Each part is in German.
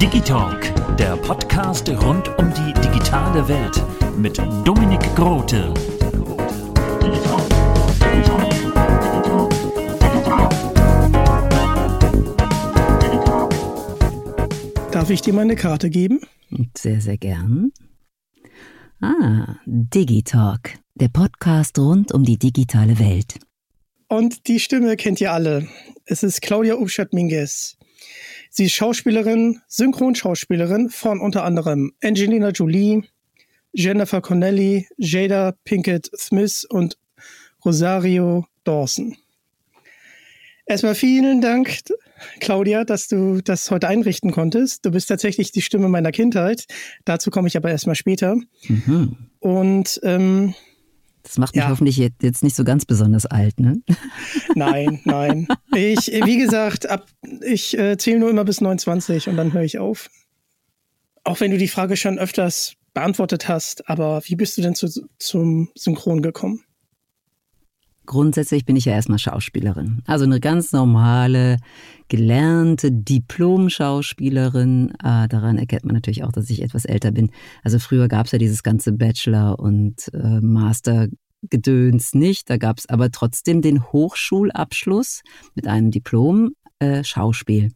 Digitalk, der Podcast rund um die digitale Welt mit Dominik Grote. Darf ich dir meine Karte geben? Sehr, sehr gern. Ah, Digitalk, der Podcast rund um die digitale Welt. Und die Stimme kennt ihr alle. Es ist Claudia Ubschat-Minguez. Sie ist Schauspielerin, Synchronschauspielerin von unter anderem Angelina Jolie, Jennifer Connelly, Jada Pinkett Smith und Rosario Dawson. Erstmal vielen Dank, Claudia, dass du das heute einrichten konntest. Du bist tatsächlich die Stimme meiner Kindheit. Dazu komme ich aber erstmal später. Mhm. Und ähm, das macht mich ja. hoffentlich jetzt nicht so ganz besonders alt, ne? Nein, nein. Ich, wie gesagt, ab, ich äh, zähle nur immer bis 29 und dann höre ich auf. Auch wenn du die Frage schon öfters beantwortet hast, aber wie bist du denn zu, zum Synchron gekommen? Grundsätzlich bin ich ja erstmal Schauspielerin. Also eine ganz normale, gelernte Diplom-Schauspielerin. Äh, daran erkennt man natürlich auch, dass ich etwas älter bin. Also früher gab es ja dieses ganze Bachelor- und äh, Master-Gedöns nicht. Da gab es aber trotzdem den Hochschulabschluss mit einem Diplom äh, Schauspiel.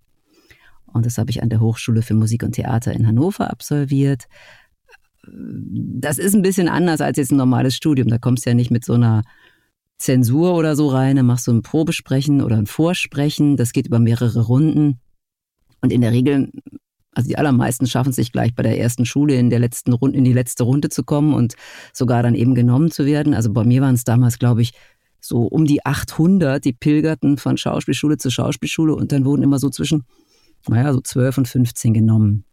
Und das habe ich an der Hochschule für Musik und Theater in Hannover absolviert. Das ist ein bisschen anders als jetzt ein normales Studium. Da kommst du ja nicht mit so einer Zensur oder so rein, dann machst du ein Probesprechen oder ein Vorsprechen, das geht über mehrere Runden. Und in der Regel, also die allermeisten schaffen es sich gleich bei der ersten Schule in der letzten Runde, in die letzte Runde zu kommen und sogar dann eben genommen zu werden. Also bei mir waren es damals, glaube ich, so um die 800, die pilgerten von Schauspielschule zu Schauspielschule und dann wurden immer so zwischen, naja, so 12 und 15 genommen.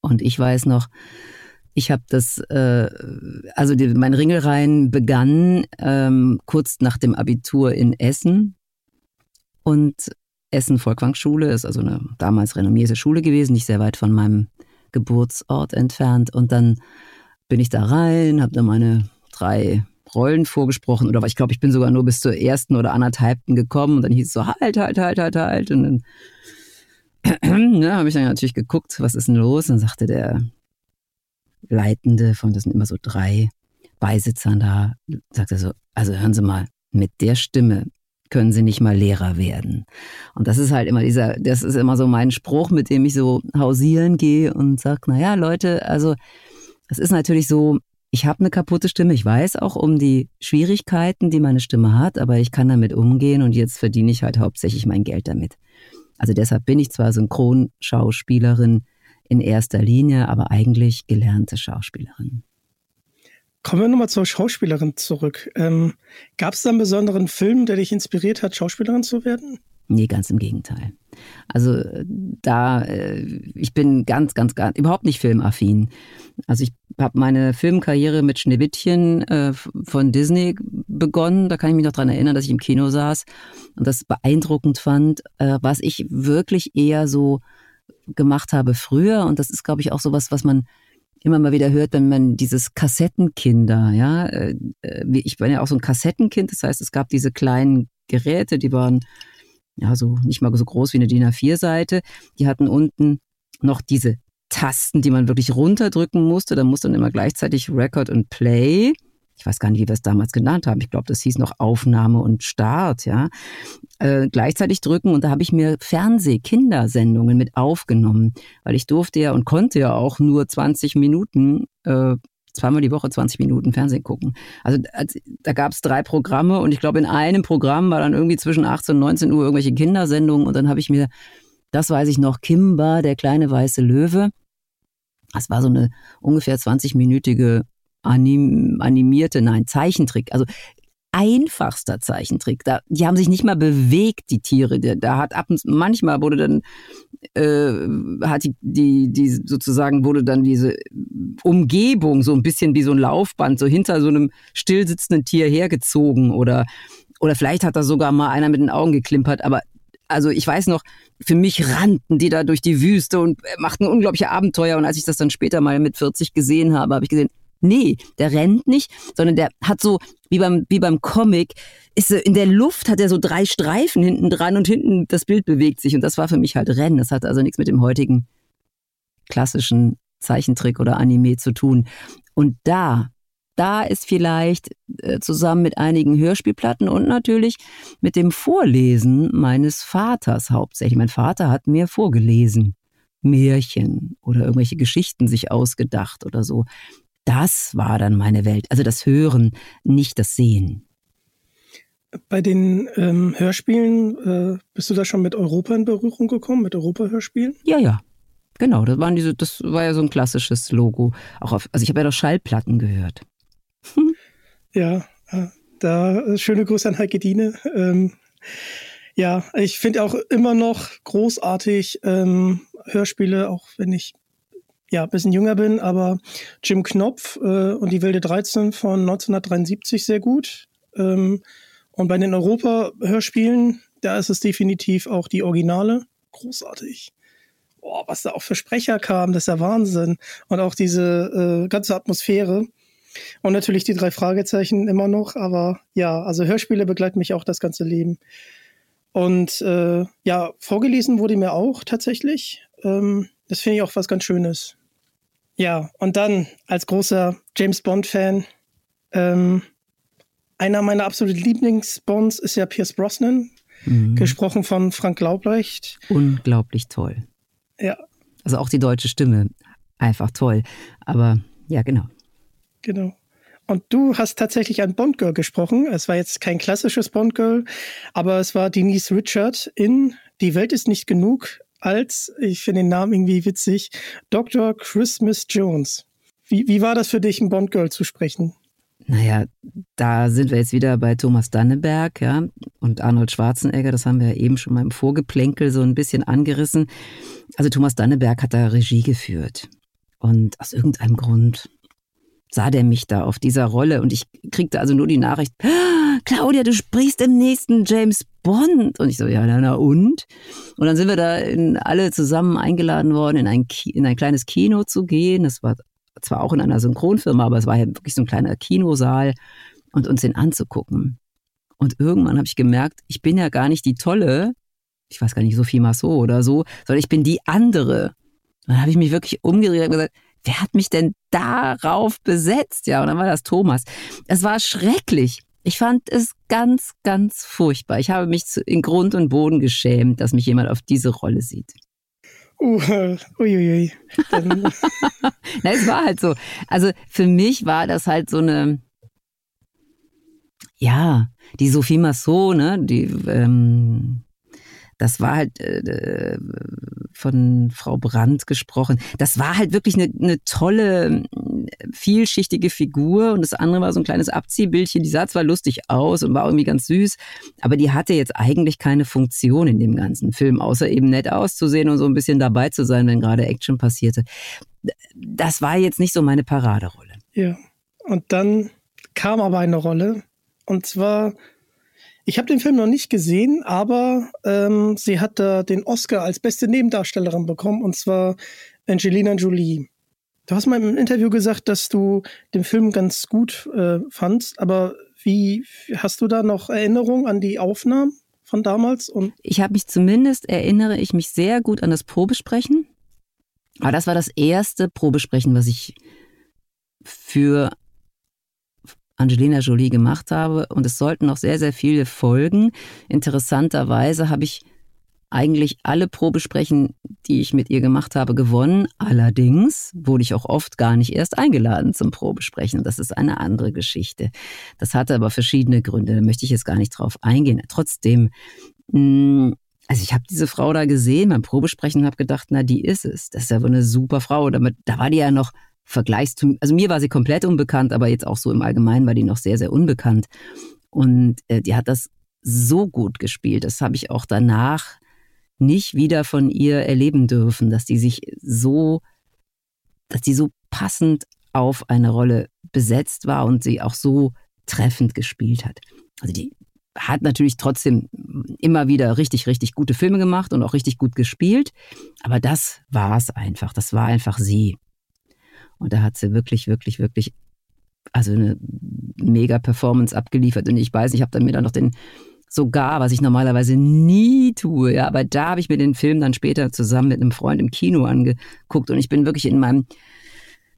Und ich weiß noch, ich habe das, äh, also die, mein Ringelreihen begann ähm, kurz nach dem Abitur in Essen. Und Essen Volkwang-Schule ist also eine damals renommierte Schule gewesen, nicht sehr weit von meinem Geburtsort entfernt. Und dann bin ich da rein, habe da meine drei Rollen vorgesprochen oder ich glaube, ich bin sogar nur bis zur ersten oder anderthalbten gekommen und dann hieß es so halt, halt, halt, halt, halt und dann ja, habe ich dann natürlich geguckt, was ist denn los? Und dann sagte der Leitende von, das sind immer so drei Beisitzern da, sagt er so, also hören Sie mal, mit der Stimme können Sie nicht mal Lehrer werden. Und das ist halt immer dieser, das ist immer so mein Spruch, mit dem ich so hausieren gehe und sage, naja, Leute, also es ist natürlich so, ich habe eine kaputte Stimme, ich weiß auch um die Schwierigkeiten, die meine Stimme hat, aber ich kann damit umgehen und jetzt verdiene ich halt hauptsächlich mein Geld damit. Also deshalb bin ich zwar Synchronschauspielerin, in erster Linie, aber eigentlich gelernte Schauspielerin. Kommen wir nochmal zur Schauspielerin zurück. Ähm, Gab es da einen besonderen Film, der dich inspiriert hat, Schauspielerin zu werden? Nee, ganz im Gegenteil. Also da, äh, ich bin ganz, ganz, ganz, überhaupt nicht filmaffin. Also ich habe meine Filmkarriere mit Schneewittchen äh, von Disney begonnen. Da kann ich mich noch dran erinnern, dass ich im Kino saß und das beeindruckend fand. Äh, was ich wirklich eher so gemacht habe früher. Und das ist, glaube ich, auch sowas, was man immer mal wieder hört, wenn man dieses Kassettenkinder, ja, äh, ich bin ja auch so ein Kassettenkind, das heißt, es gab diese kleinen Geräte, die waren ja so nicht mal so groß wie eine DIN A4-Seite. Die hatten unten noch diese Tasten, die man wirklich runterdrücken musste. Da musste dann immer gleichzeitig Record und Play. Ich weiß gar nicht, wie wir es damals genannt haben. Ich glaube, das hieß noch Aufnahme und Start, ja. Äh, gleichzeitig drücken und da habe ich mir Fernseh-Kindersendungen mit aufgenommen, weil ich durfte ja und konnte ja auch nur 20 Minuten äh, zweimal die Woche 20 Minuten Fernsehen gucken. Also da gab es drei Programme und ich glaube, in einem Programm war dann irgendwie zwischen 18 und 19 Uhr irgendwelche Kindersendungen und dann habe ich mir, das weiß ich noch, Kimba, der kleine weiße Löwe. Das war so eine ungefähr 20-minütige anim, animierte, nein, Zeichentrick. Also einfachster Zeichentrick. Da, die haben sich nicht mal bewegt, die Tiere. Da hat ab und manchmal wurde dann äh, hat die, die, die sozusagen wurde dann diese Umgebung so ein bisschen wie so ein Laufband so hinter so einem stillsitzenden Tier hergezogen oder oder vielleicht hat da sogar mal einer mit den Augen geklimpert, aber also ich weiß noch, für mich rannten die da durch die Wüste und machten unglaubliche Abenteuer. Und als ich das dann später mal mit 40 gesehen habe, habe ich gesehen, Nee, der rennt nicht, sondern der hat so, wie beim, wie beim Comic, ist in der Luft hat er so drei Streifen hinten dran und hinten das Bild bewegt sich. Und das war für mich halt Rennen. Das hat also nichts mit dem heutigen klassischen Zeichentrick oder Anime zu tun. Und da, da ist vielleicht äh, zusammen mit einigen Hörspielplatten und natürlich mit dem Vorlesen meines Vaters hauptsächlich. Mein Vater hat mir vorgelesen. Märchen oder irgendwelche Geschichten sich ausgedacht oder so. Das war dann meine Welt. Also das Hören, nicht das Sehen. Bei den ähm, Hörspielen, äh, bist du da schon mit Europa in Berührung gekommen, mit Europa-Hörspielen? Ja, ja. Genau, das waren diese, das war ja so ein klassisches Logo. Auch auf, also ich habe ja doch Schallplatten gehört. Ja, äh, da äh, schöne Grüße an Heike Diene. Ähm, ja, ich finde auch immer noch großartig ähm, Hörspiele, auch wenn ich ja, ein bisschen jünger bin, aber Jim Knopf äh, und die Wilde 13 von 1973 sehr gut. Ähm, und bei den Europa-Hörspielen, da ist es definitiv auch die Originale. Großartig. Boah, was da auch für Sprecher kam, das ist ja Wahnsinn. Und auch diese äh, ganze Atmosphäre. Und natürlich die drei Fragezeichen immer noch, aber ja, also Hörspiele begleiten mich auch das ganze Leben. Und äh, ja, vorgelesen wurde mir auch tatsächlich. Ähm, das finde ich auch was ganz Schönes. Ja, und dann als großer James Bond-Fan, ähm, einer meiner absoluten Lieblingsbonds ist ja Pierce Brosnan, mhm. gesprochen von Frank Laubrecht. Unglaublich toll. Ja. Also auch die deutsche Stimme, einfach toll. Aber ja, genau. Genau. Und du hast tatsächlich ein Bond-Girl gesprochen. Es war jetzt kein klassisches Bond-Girl, aber es war Denise Richard in Die Welt ist nicht genug, als, ich finde den Namen irgendwie witzig, Dr. Christmas Jones. Wie, wie war das für dich, ein Bond-Girl zu sprechen? Naja, da sind wir jetzt wieder bei Thomas Danneberg, ja, und Arnold Schwarzenegger, das haben wir ja eben schon mal im Vorgeplänkel so ein bisschen angerissen. Also Thomas Danneberg hat da Regie geführt. Und aus irgendeinem Grund sah der mich da auf dieser Rolle und ich kriegte also nur die Nachricht, ah, Claudia, du sprichst im nächsten James Bond. Und ich so, ja, na und? Und dann sind wir da in, alle zusammen eingeladen worden, in ein, in ein kleines Kino zu gehen. Das war zwar auch in einer Synchronfirma, aber es war ja wirklich so ein kleiner Kinosaal und uns den anzugucken. Und irgendwann habe ich gemerkt, ich bin ja gar nicht die tolle, ich weiß gar nicht, Sophie Massot oder so, sondern ich bin die andere. Dann habe ich mich wirklich umgedreht und gesagt, wer hat mich denn darauf besetzt? Ja, und dann war das Thomas. Es war schrecklich. Ich fand es ganz, ganz furchtbar. Ich habe mich in Grund und Boden geschämt, dass mich jemand auf diese Rolle sieht. Uh, uiuiui. Na, es war halt so. Also für mich war das halt so eine, ja, die Sophie Massot, ne, die, ähm, das war halt äh, von Frau Brandt gesprochen. Das war halt wirklich eine, eine tolle, vielschichtige Figur und das andere war so ein kleines Abziehbildchen. Die sah zwar lustig aus und war irgendwie ganz süß, aber die hatte jetzt eigentlich keine Funktion in dem ganzen Film, außer eben nett auszusehen und so ein bisschen dabei zu sein, wenn gerade Action passierte. Das war jetzt nicht so meine Paraderolle. Ja, und dann kam aber eine Rolle und zwar ich habe den Film noch nicht gesehen, aber ähm, sie hat da den Oscar als beste Nebendarstellerin bekommen, und zwar Angelina Jolie. Du hast mal im Interview gesagt, dass du den Film ganz gut äh, fandst, aber wie hast du da noch Erinnerungen an die Aufnahmen von damals? Und ich habe mich zumindest, erinnere ich mich sehr gut an das Probesprechen. Aber das war das erste Probesprechen, was ich für Angelina Jolie gemacht habe. Und es sollten noch sehr, sehr viele folgen. Interessanterweise habe ich eigentlich alle Probesprechen, die ich mit ihr gemacht habe, gewonnen. Allerdings wurde ich auch oft gar nicht erst eingeladen zum Probesprechen. Das ist eine andere Geschichte. Das hatte aber verschiedene Gründe. Da möchte ich jetzt gar nicht drauf eingehen. Trotzdem, mm, also ich habe diese Frau da gesehen beim Probesprechen und habe gedacht, na, die ist es. Das ist ja wohl eine super Frau. Damit, da war die ja noch vergleichsweise, also mir war sie komplett unbekannt, aber jetzt auch so im Allgemeinen war die noch sehr, sehr unbekannt. Und äh, die hat das so gut gespielt. Das habe ich auch danach nicht wieder von ihr erleben dürfen, dass die sich so, dass die so passend auf eine Rolle besetzt war und sie auch so treffend gespielt hat. Also die hat natürlich trotzdem immer wieder richtig, richtig gute Filme gemacht und auch richtig gut gespielt. Aber das war es einfach. Das war einfach sie. Und da hat sie wirklich, wirklich, wirklich, also eine mega Performance abgeliefert. Und ich weiß, ich habe dann mir dann noch den sogar, was ich normalerweise nie tue. Ja, aber da habe ich mir den Film dann später zusammen mit einem Freund im Kino angeguckt und ich bin wirklich in meinem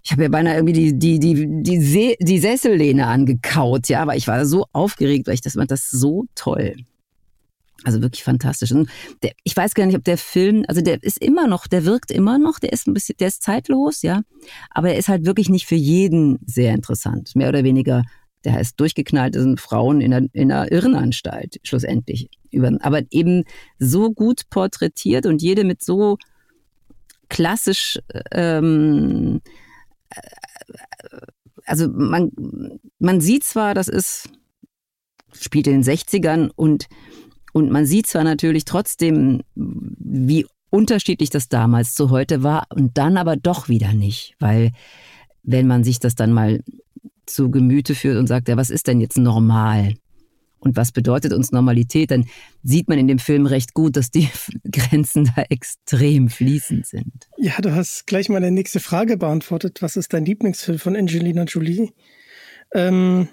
ich habe ja beinahe irgendwie die, die, die, die, Se die Sessellehne angekaut, ja, aber ich war so aufgeregt, weil ich das fand das so toll. Also wirklich fantastisch. Und der, ich weiß gar nicht, ob der Film, also der ist immer noch, der wirkt immer noch, der ist ein bisschen, der ist zeitlos, ja. Aber er ist halt wirklich nicht für jeden sehr interessant. Mehr oder weniger der heißt durchgeknallt sind Frauen in einer, in einer Irrenanstalt schlussendlich. Aber eben so gut porträtiert und jede mit so klassisch, ähm, also man, man sieht zwar, das ist, spielt in den 60ern und, und man sieht zwar natürlich trotzdem, wie unterschiedlich das damals zu heute war und dann aber doch wieder nicht, weil wenn man sich das dann mal zu Gemüte führt und sagt, ja, was ist denn jetzt normal? Und was bedeutet uns Normalität? Dann sieht man in dem Film recht gut, dass die Grenzen da extrem fließend sind. Ja, du hast gleich meine nächste Frage beantwortet. Was ist dein Lieblingsfilm von Angelina Jolie? Ähm,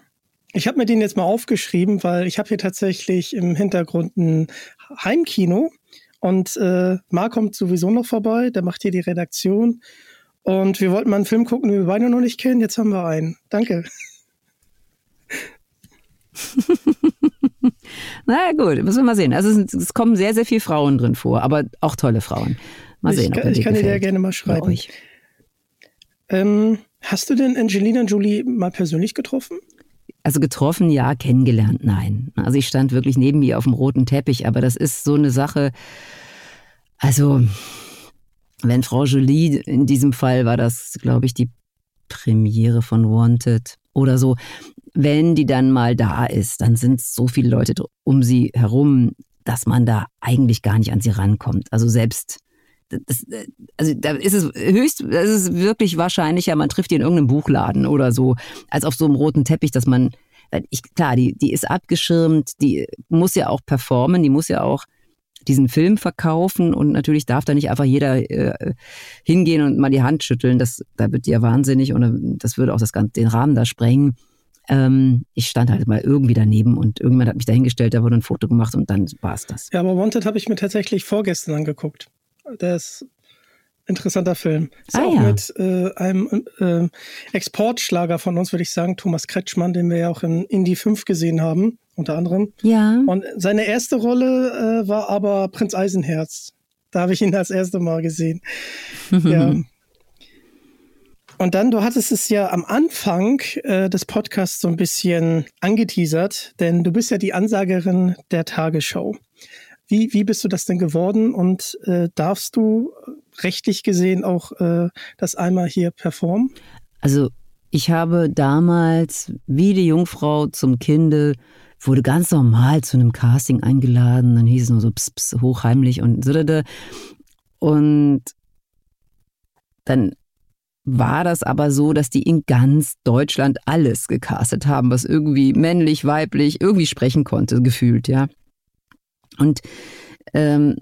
ich habe mir den jetzt mal aufgeschrieben, weil ich habe hier tatsächlich im Hintergrund ein Heimkino und äh, Marc kommt sowieso noch vorbei, der macht hier die Redaktion und wir wollten mal einen Film gucken, den wir beide noch nicht kennen. Jetzt haben wir einen. Danke. Na gut, müssen wir mal sehen. Also es, es, kommen sehr, sehr viele Frauen drin vor, aber auch tolle Frauen. Mal sehen. Ich, kann, ich kann dir ja gerne mal schreiben. Ähm, hast du denn Angelina Jolie mal persönlich getroffen? Also getroffen, ja, kennengelernt, nein. Also ich stand wirklich neben ihr auf dem roten Teppich, aber das ist so eine Sache. Also wenn Frau Jolie, in diesem Fall war das, glaube ich, die Premiere von Wanted oder so, wenn die dann mal da ist, dann sind so viele Leute um sie herum, dass man da eigentlich gar nicht an sie rankommt. Also selbst das, also da ist es höchst, das ist wirklich wahrscheinlicher, man trifft die in irgendeinem Buchladen oder so, als auf so einem roten Teppich, dass man, ich, klar, die, die ist abgeschirmt, die muss ja auch performen, die muss ja auch diesen Film verkaufen und natürlich darf da nicht einfach jeder äh, hingehen und mal die Hand schütteln. Das, da wird die ja wahnsinnig und äh, das würde auch das ganze, den Rahmen da sprengen. Ähm, ich stand halt mal irgendwie daneben und irgendjemand hat mich dahingestellt, da wurde ein Foto gemacht und dann war es das. Ja, aber Wanted habe ich mir tatsächlich vorgestern angeguckt. Der ist interessanter Film. Ist ah, auch ja. mit äh, einem äh, Exportschlager von uns, würde ich sagen, Thomas Kretschmann, den wir ja auch in Indie 5 gesehen haben unter anderem. Ja. Und seine erste Rolle äh, war aber Prinz Eisenherz. Da habe ich ihn das erste Mal gesehen. ja. Und dann, du hattest es ja am Anfang äh, des Podcasts so ein bisschen angeteasert, denn du bist ja die Ansagerin der Tagesschau. Wie, wie bist du das denn geworden und äh, darfst du rechtlich gesehen auch äh, das einmal hier performen? Also ich habe damals wie die Jungfrau zum Kinde wurde ganz normal zu einem Casting eingeladen. Dann hieß es nur so ps, ps, hochheimlich und so. Und dann war das aber so, dass die in ganz Deutschland alles gecastet haben, was irgendwie männlich, weiblich, irgendwie sprechen konnte, gefühlt, ja. Und ähm,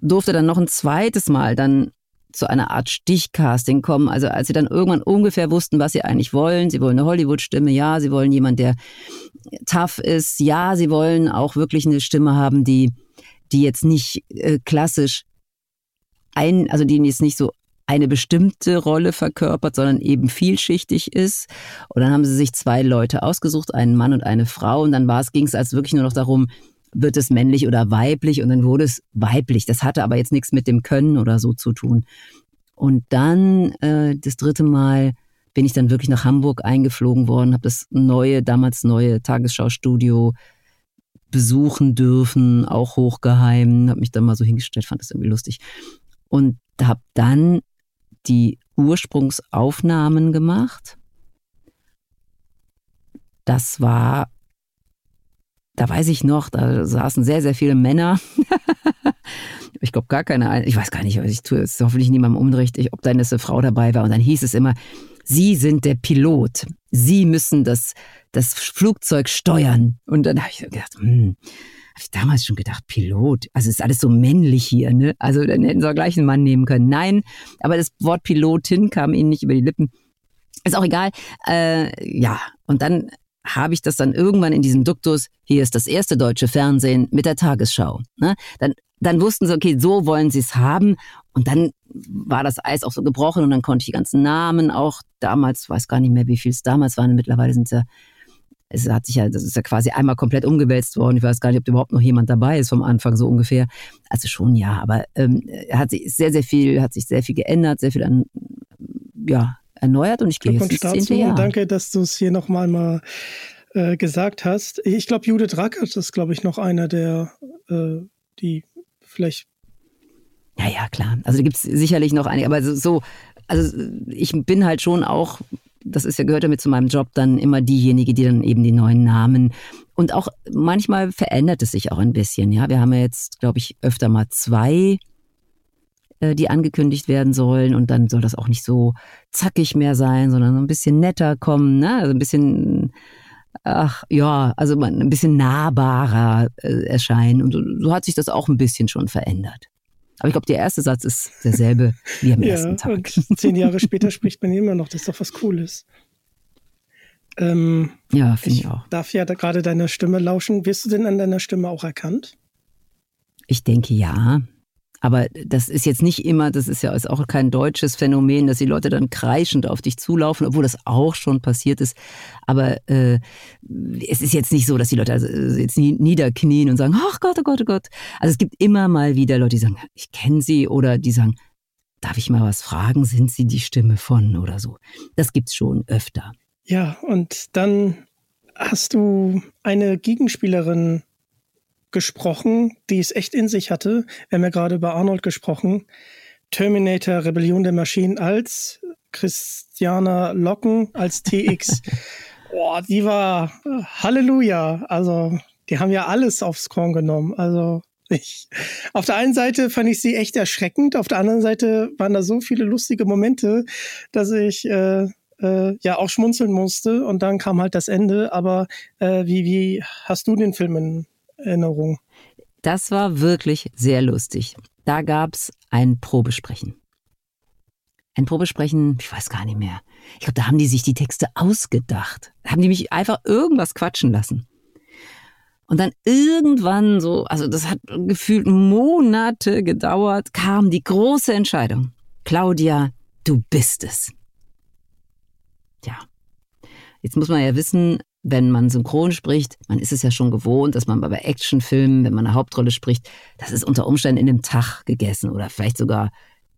durfte dann noch ein zweites Mal dann zu einer Art Stichcasting kommen. Also als sie dann irgendwann ungefähr wussten, was sie eigentlich wollen. Sie wollen eine Hollywood-Stimme, ja. Sie wollen jemand, der tough ist, ja. Sie wollen auch wirklich eine Stimme haben, die, die jetzt nicht äh, klassisch ein, also die jetzt nicht so eine bestimmte Rolle verkörpert, sondern eben vielschichtig ist. Und dann haben sie sich zwei Leute ausgesucht, einen Mann und eine Frau. Und dann war es, ging es als wirklich nur noch darum, wird es männlich oder weiblich? Und dann wurde es weiblich. Das hatte aber jetzt nichts mit dem Können oder so zu tun. Und dann äh, das dritte Mal bin ich dann wirklich nach Hamburg eingeflogen worden, habe das neue, damals neue Tagesschau-Studio besuchen dürfen, auch hochgeheim, habe mich dann mal so hingestellt, fand das irgendwie lustig. Und habe dann die Ursprungsaufnahmen gemacht. Das war, da weiß ich noch, da saßen sehr, sehr viele Männer. ich glaube gar keine, ich weiß gar nicht, was ich tue, es ist hoffentlich niemandem unrichtig, ob da eine Frau dabei war. Und dann hieß es immer, Sie sind der Pilot. Sie müssen das, das Flugzeug steuern. Und dann habe ich gedacht, hm, habe ich damals schon gedacht, Pilot. Also ist alles so männlich hier, ne? Also dann hätten sie auch gleich einen Mann nehmen können. Nein, aber das Wort Pilotin kam ihnen nicht über die Lippen. Ist auch egal. Äh, ja, und dann habe ich das dann irgendwann in diesem Duktus, hier ist das erste deutsche Fernsehen mit der Tagesschau. Ne? Dann dann wussten sie, okay, so wollen sie es haben. Und dann war das Eis auch so gebrochen und dann konnte ich die ganzen Namen auch damals, weiß gar nicht mehr, wie viel es damals waren. Mittlerweile sind es ja, es hat sich ja, das ist ja quasi einmal komplett umgewälzt worden. Ich weiß gar nicht, ob überhaupt noch jemand dabei ist vom Anfang so ungefähr. Also schon ja, aber ähm, hat sich sehr, sehr viel, hat sich sehr viel geändert, sehr viel an, ja, erneuert und ich gehe jetzt ins zehnte Jahr. Danke, dass du es hier nochmal mal äh, gesagt hast. Ich glaube, Judith Rackert ist, glaube ich, noch einer der, äh, die vielleicht. Ja, ja, klar. Also da gibt es sicherlich noch einige, aber so, also ich bin halt schon auch, das ist ja gehört damit zu meinem Job, dann immer diejenige, die dann eben die neuen Namen und auch manchmal verändert es sich auch ein bisschen. Ja, wir haben ja jetzt, glaube ich, öfter mal zwei die angekündigt werden sollen und dann soll das auch nicht so zackig mehr sein, sondern so ein bisschen netter kommen, ne? Also ein bisschen ach ja, also ein bisschen nahbarer äh, erscheinen. Und so, so, hat sich das auch ein bisschen schon verändert. Aber ich glaube, der erste Satz ist derselbe wie am ja, ersten Tag. Und zehn Jahre später spricht man immer noch, das ist doch was Cooles. Ähm, ja, finde ich, ich auch. Darf ja da gerade deiner Stimme lauschen. Wirst du denn an deiner Stimme auch erkannt? Ich denke ja. Aber das ist jetzt nicht immer, das ist ja ist auch kein deutsches Phänomen, dass die Leute dann kreischend auf dich zulaufen, obwohl das auch schon passiert ist. Aber äh, es ist jetzt nicht so, dass die Leute also jetzt niederknien und sagen, ach Gott, oh Gott, oh Gott. Also es gibt immer mal wieder Leute, die sagen, ich kenne sie oder die sagen, darf ich mal was fragen, sind sie die Stimme von oder so. Das gibt's schon öfter. Ja, und dann hast du eine Gegenspielerin gesprochen, die es echt in sich hatte. Wir haben ja gerade über Arnold gesprochen. Terminator Rebellion der Maschinen als Christiana Locken als TX. Boah, die war Halleluja. Also, die haben ja alles aufs Korn genommen. Also, ich, auf der einen Seite fand ich sie echt erschreckend, auf der anderen Seite waren da so viele lustige Momente, dass ich äh, äh, ja auch schmunzeln musste und dann kam halt das Ende. Aber äh, wie, wie hast du den Film in Erinnerung. Das war wirklich sehr lustig. Da gab es ein Probesprechen. Ein Probesprechen, ich weiß gar nicht mehr. Ich glaube, da haben die sich die Texte ausgedacht. Da haben die mich einfach irgendwas quatschen lassen. Und dann irgendwann so, also das hat gefühlt Monate gedauert, kam die große Entscheidung. Claudia, du bist es. Ja. Jetzt muss man ja wissen, wenn man synchron spricht, man ist es ja schon gewohnt, dass man bei Actionfilmen, wenn man eine Hauptrolle spricht, das ist unter Umständen in einem Tag gegessen oder vielleicht sogar,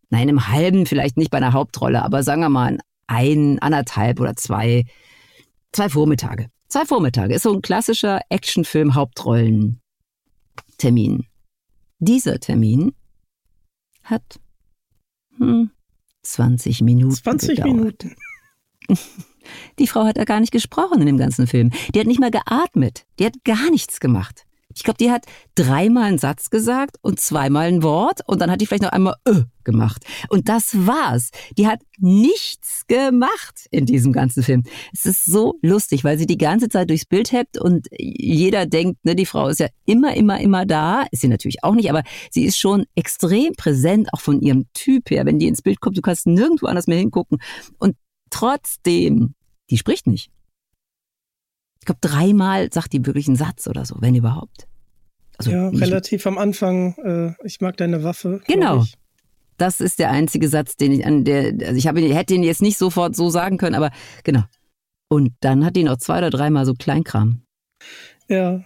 nein, in einem halben, vielleicht nicht bei einer Hauptrolle, aber sagen wir mal ein, anderthalb oder zwei, zwei Vormittage. Zwei Vormittage ist so ein klassischer Actionfilm-Hauptrollen-Termin. Dieser Termin hat hm, 20 Minuten 20 gedauert. Minuten. Die Frau hat ja gar nicht gesprochen in dem ganzen Film. Die hat nicht mal geatmet. Die hat gar nichts gemacht. Ich glaube, die hat dreimal einen Satz gesagt und zweimal ein Wort und dann hat die vielleicht noch einmal äh gemacht. Und das war's. Die hat nichts gemacht in diesem ganzen Film. Es ist so lustig, weil sie die ganze Zeit durchs Bild hebt und jeder denkt, ne, die Frau ist ja immer, immer, immer da. Ist sie natürlich auch nicht, aber sie ist schon extrem präsent, auch von ihrem Typ her. Wenn die ins Bild kommt, du kannst nirgendwo anders mehr hingucken. Und trotzdem die spricht nicht. Ich glaube, dreimal sagt die wirklich einen Satz oder so, wenn überhaupt. Also ja, relativ am Anfang, äh, ich mag deine Waffe. Genau. Das ist der einzige Satz, den ich an der, also ich habe, hätte ihn jetzt nicht sofort so sagen können, aber genau. Und dann hat die noch zwei oder dreimal so Kleinkram. Ja,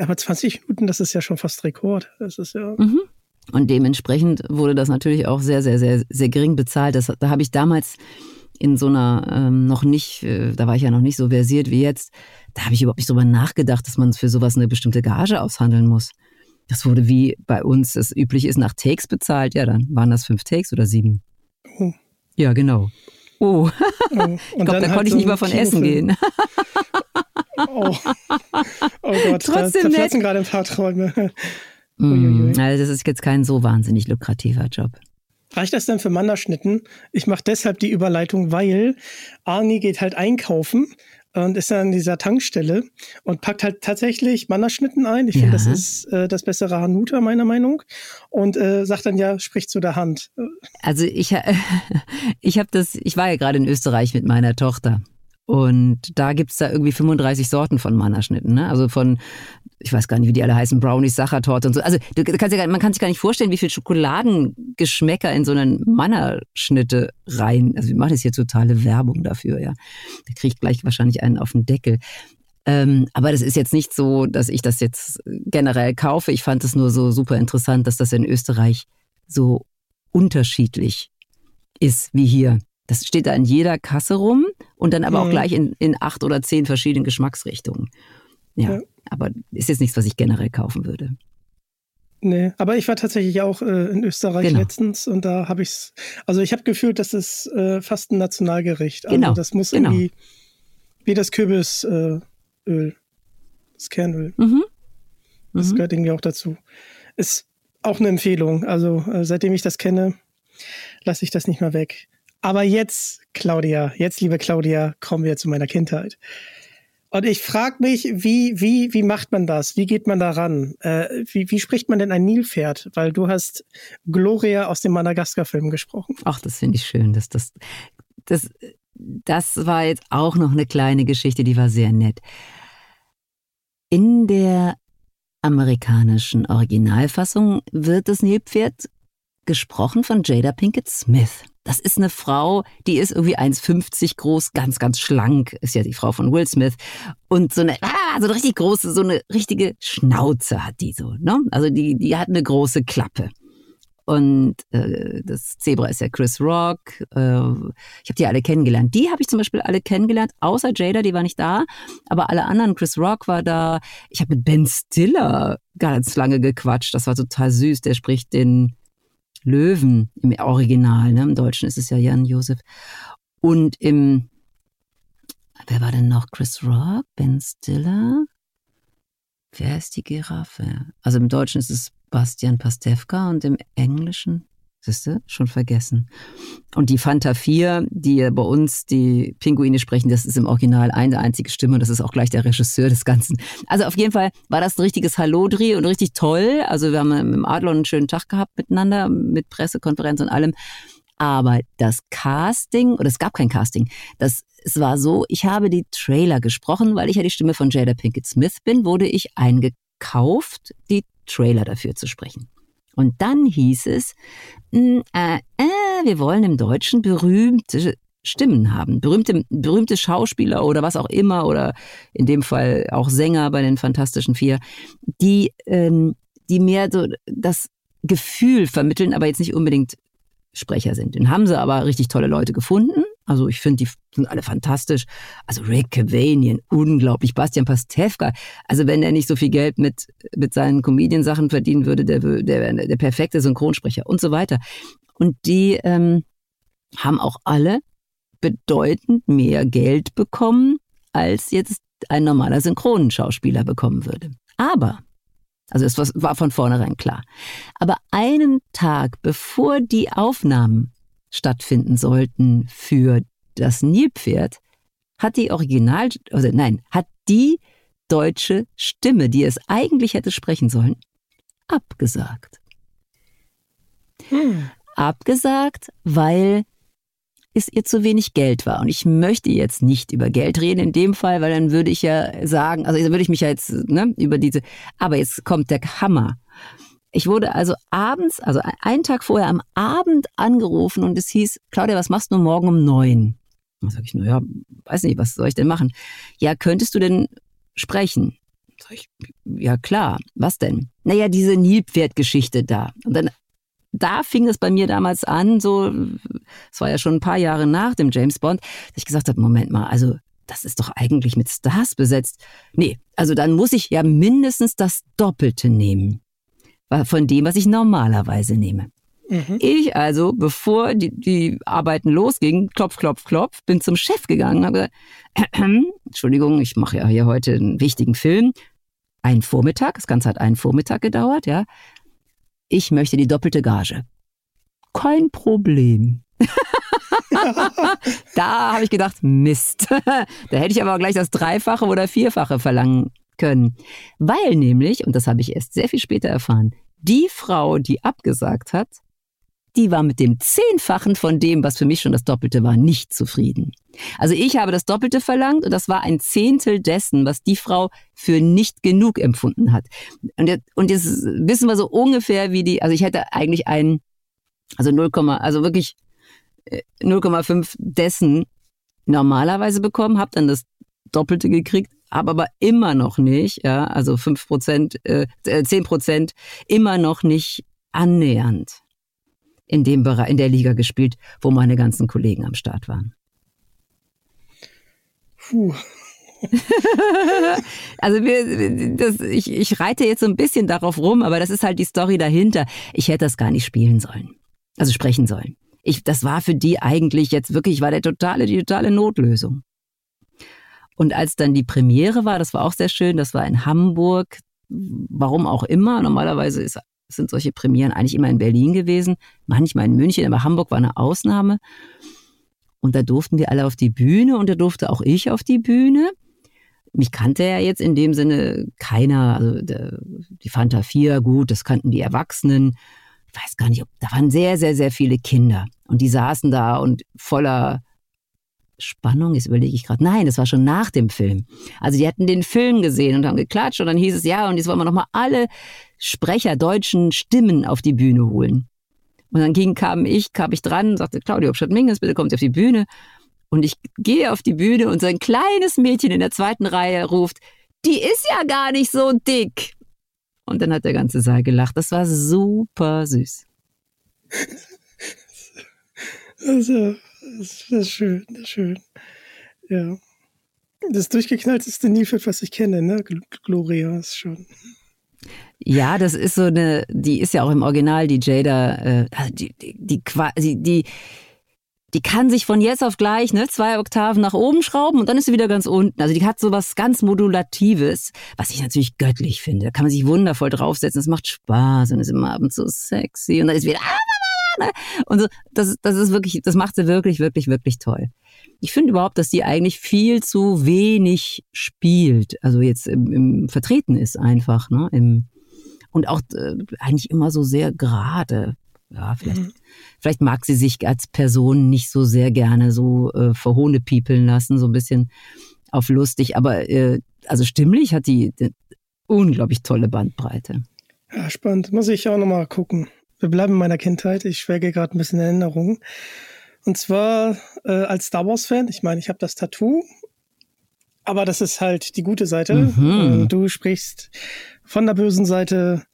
aber 20 Minuten, das ist ja schon fast Rekord. Das ist ja. Mhm. Und dementsprechend wurde das natürlich auch sehr, sehr, sehr, sehr gering bezahlt. Das, da habe ich damals in so einer ähm, noch nicht, äh, da war ich ja noch nicht so versiert wie jetzt, da habe ich überhaupt nicht drüber nachgedacht, dass man für sowas eine bestimmte Gage aushandeln muss. Das wurde wie bei uns es üblich ist, nach Takes bezahlt. Ja, dann waren das fünf Takes oder sieben. Oh. Ja, genau. Oh. oh. ich glaube, da halt konnte ich nicht mal von Essen gehen. oh. oh Gott, Trotzdem da zerplatzen gerade ein paar Träume. Mm, also das ist jetzt kein so wahnsinnig lukrativer Job. Reicht das denn für Mannerschnitten? Ich mache deshalb die Überleitung, weil Arnie geht halt einkaufen und ist dann an dieser Tankstelle und packt halt tatsächlich Mannerschnitten ein. Ich ja. finde, das ist äh, das bessere Hanuta, meiner Meinung. Und äh, sagt dann ja, spricht zu der Hand. Also ich, ich habe das, ich war ja gerade in Österreich mit meiner Tochter. Und da gibt's da irgendwie 35 Sorten von Mannerschnitten. Ne? Also von, ich weiß gar nicht, wie die alle heißen, Brownies, Sachertorte und so. Also du kannst ja, man kann sich gar nicht vorstellen, wie viel Schokoladengeschmäcker in so einen Mannerschnitte rein. Also wir machen jetzt hier totale Werbung dafür, ja. Da kriege ich gleich wahrscheinlich einen auf den Deckel. Ähm, aber das ist jetzt nicht so, dass ich das jetzt generell kaufe. Ich fand es nur so super interessant, dass das in Österreich so unterschiedlich ist wie hier. Das steht da in jeder Kasse rum und dann aber mhm. auch gleich in, in acht oder zehn verschiedenen Geschmacksrichtungen. Ja, ja, aber ist jetzt nichts, was ich generell kaufen würde. Nee, aber ich war tatsächlich auch äh, in Österreich genau. letztens und da habe ich es, also ich habe gefühlt, das ist äh, fast ein Nationalgericht. Also genau. das muss genau. irgendwie wie das Kürbisöl, äh, das Kernöl. Mhm. Das mhm. gehört irgendwie auch dazu. Ist auch eine Empfehlung. Also äh, seitdem ich das kenne, lasse ich das nicht mehr weg. Aber jetzt, Claudia, jetzt, liebe Claudia, kommen wir zu meiner Kindheit. Und ich frage mich, wie, wie, wie macht man das? Wie geht man da ran? Äh, wie, wie spricht man denn ein Nilpferd? Weil du hast Gloria aus dem Madagaskar-Film gesprochen. Ach, das finde ich schön. Dass das, das, das war jetzt auch noch eine kleine Geschichte, die war sehr nett. In der amerikanischen Originalfassung wird das Nilpferd gesprochen von Jada Pinkett Smith. Das ist eine Frau, die ist irgendwie 1,50 groß, ganz, ganz schlank, ist ja die Frau von Will Smith. Und so eine, ah, so eine richtig große, so eine richtige Schnauze hat die so, ne? Also die, die hat eine große Klappe. Und äh, das Zebra ist ja Chris Rock. Äh, ich habe die alle kennengelernt. Die habe ich zum Beispiel alle kennengelernt, außer Jada, die war nicht da. Aber alle anderen, Chris Rock war da. Ich habe mit Ben Stiller ganz lange gequatscht. Das war total süß. Der spricht den Löwen im Original, ne? im Deutschen ist es ja Jan Josef. Und im, wer war denn noch? Chris Rock, Ben Stiller? Wer ist die Giraffe? Also im Deutschen ist es Bastian Pastewka und im Englischen Siehst du, schon vergessen. Und die Fanta 4, die bei uns die Pinguine sprechen, das ist im Original eine einzige Stimme und das ist auch gleich der Regisseur des Ganzen. Also auf jeden Fall war das ein richtiges Hallodri und richtig toll. Also wir haben im Adlon einen schönen Tag gehabt miteinander, mit Pressekonferenz und allem. Aber das Casting, oder es gab kein Casting, das, es war so, ich habe die Trailer gesprochen, weil ich ja die Stimme von Jada Pinkett Smith bin, wurde ich eingekauft, die Trailer dafür zu sprechen. Und dann hieß es, hm, äh, äh, wir wollen im Deutschen berühmte Stimmen haben, berühmte, berühmte Schauspieler oder was auch immer oder in dem Fall auch Sänger bei den Fantastischen Vier, die, ähm, die mehr so das Gefühl vermitteln, aber jetzt nicht unbedingt Sprecher sind. Den haben sie aber richtig tolle Leute gefunden also ich finde, die sind alle fantastisch. Also Rick Cavanian, unglaublich. Bastian Pastewka. Also wenn er nicht so viel Geld mit, mit seinen Comedian-Sachen verdienen würde, der, der, der perfekte Synchronsprecher und so weiter. Und die ähm, haben auch alle bedeutend mehr Geld bekommen, als jetzt ein normaler Synchronschauspieler bekommen würde. Aber, also es war von vornherein klar, aber einen Tag bevor die Aufnahmen stattfinden sollten für das Nilpferd, hat die Original, oder nein, hat die deutsche Stimme, die es eigentlich hätte sprechen sollen, abgesagt. Hm. Abgesagt, weil es ihr zu wenig Geld war. Und ich möchte jetzt nicht über Geld reden in dem Fall, weil dann würde ich ja sagen, also würde ich mich ja jetzt ne, über diese, aber jetzt kommt der Hammer. Ich wurde also abends, also einen Tag vorher am Abend angerufen und es hieß, Claudia, was machst du morgen um neun? Dann sage ich, nur, ja, weiß nicht, was soll ich denn machen? Ja, könntest du denn sprechen? Sag ich, ja klar, was denn? Naja, diese Nilpferd-Geschichte da. Und dann, da fing es bei mir damals an, so, es war ja schon ein paar Jahre nach dem James Bond, dass ich gesagt habe, Moment mal, also das ist doch eigentlich mit Stars besetzt. Nee, also dann muss ich ja mindestens das Doppelte nehmen von dem, was ich normalerweise nehme. Mhm. Ich also, bevor die, die Arbeiten losgingen, klopf, klopf, klopf, bin zum Chef gegangen, habe gesagt, äh, Entschuldigung, ich mache ja hier heute einen wichtigen Film. Ein Vormittag, das Ganze hat einen Vormittag gedauert, ja. Ich möchte die doppelte Gage. Kein Problem. da habe ich gedacht, Mist. da hätte ich aber gleich das Dreifache oder Vierfache verlangen können. Weil nämlich, und das habe ich erst sehr viel später erfahren, die Frau, die abgesagt hat, die war mit dem Zehnfachen von dem, was für mich schon das Doppelte war, nicht zufrieden. Also ich habe das Doppelte verlangt und das war ein Zehntel dessen, was die Frau für nicht genug empfunden hat. Und jetzt, und jetzt wissen wir so ungefähr, wie die, also ich hätte eigentlich einen, also 0, also wirklich 0,5 äh, dessen normalerweise bekommen, habe dann das Doppelte gekriegt, habe aber immer noch nicht, ja, also 5 Prozent, äh, 10 Prozent, immer noch nicht annähernd in dem Bereich, in der Liga gespielt, wo meine ganzen Kollegen am Start waren. Puh. also wir, das, ich, ich reite jetzt so ein bisschen darauf rum, aber das ist halt die Story dahinter. Ich hätte das gar nicht spielen sollen. Also sprechen sollen. Ich, das war für die eigentlich jetzt wirklich, war der totale, die totale Notlösung. Und als dann die Premiere war, das war auch sehr schön, das war in Hamburg, warum auch immer. Normalerweise ist sind solche Premieren eigentlich immer in Berlin gewesen, manchmal in München, aber Hamburg war eine Ausnahme. Und da durften wir alle auf die Bühne und da durfte auch ich auf die Bühne. Mich kannte ja jetzt in dem Sinne keiner, also die Fanta 4, gut, das kannten die Erwachsenen. Ich weiß gar nicht, ob, da waren sehr, sehr, sehr viele Kinder. Und die saßen da und voller Spannung, jetzt überlege ich gerade. Nein, das war schon nach dem Film. Also die hatten den Film gesehen und haben geklatscht und dann hieß es, ja, und jetzt wollen wir nochmal alle Sprecher deutschen Stimmen auf die Bühne holen. Und dann ging, kam ich, kam ich dran, sagte Claudio Obstadt-Minges, bitte kommt auf die Bühne. Und ich gehe auf die Bühne und so ein kleines Mädchen in der zweiten Reihe ruft, die ist ja gar nicht so dick. Und dann hat der ganze Saal gelacht. Das war super süß. Also, das ist schön, das ist schön. Ja. Das durchgeknallteste Nilpferd, was ich kenne, ne? Gloria ist schon. Ja, das ist so eine, die ist ja auch im Original, die Jada, äh, also die, die, die, die, die, kann sich von jetzt auf gleich ne, zwei Oktaven nach oben schrauben und dann ist sie wieder ganz unten. Also die hat so was ganz Modulatives, was ich natürlich göttlich finde. Da kann man sich wundervoll draufsetzen, es macht Spaß und ist immer abends so sexy und dann ist wieder ne? Und so, das, das ist wirklich, das macht sie wirklich, wirklich, wirklich toll. Ich finde überhaupt, dass die eigentlich viel zu wenig spielt. Also jetzt im, im Vertreten ist einfach, ne? Im, und auch äh, eigentlich immer so sehr gerade. Ja, vielleicht, mhm. vielleicht mag sie sich als Person nicht so sehr gerne so äh, verhohne piepeln lassen, so ein bisschen auf lustig. Aber äh, also stimmlich hat die eine unglaublich tolle Bandbreite. Ja, spannend. Muss ich auch nochmal gucken. Wir bleiben in meiner Kindheit. Ich schwelge gerade ein bisschen in Erinnerungen. Und zwar äh, als Star Wars-Fan. Ich meine, ich habe das Tattoo. Aber das ist halt die gute Seite. Mhm. Du sprichst von der bösen Seite,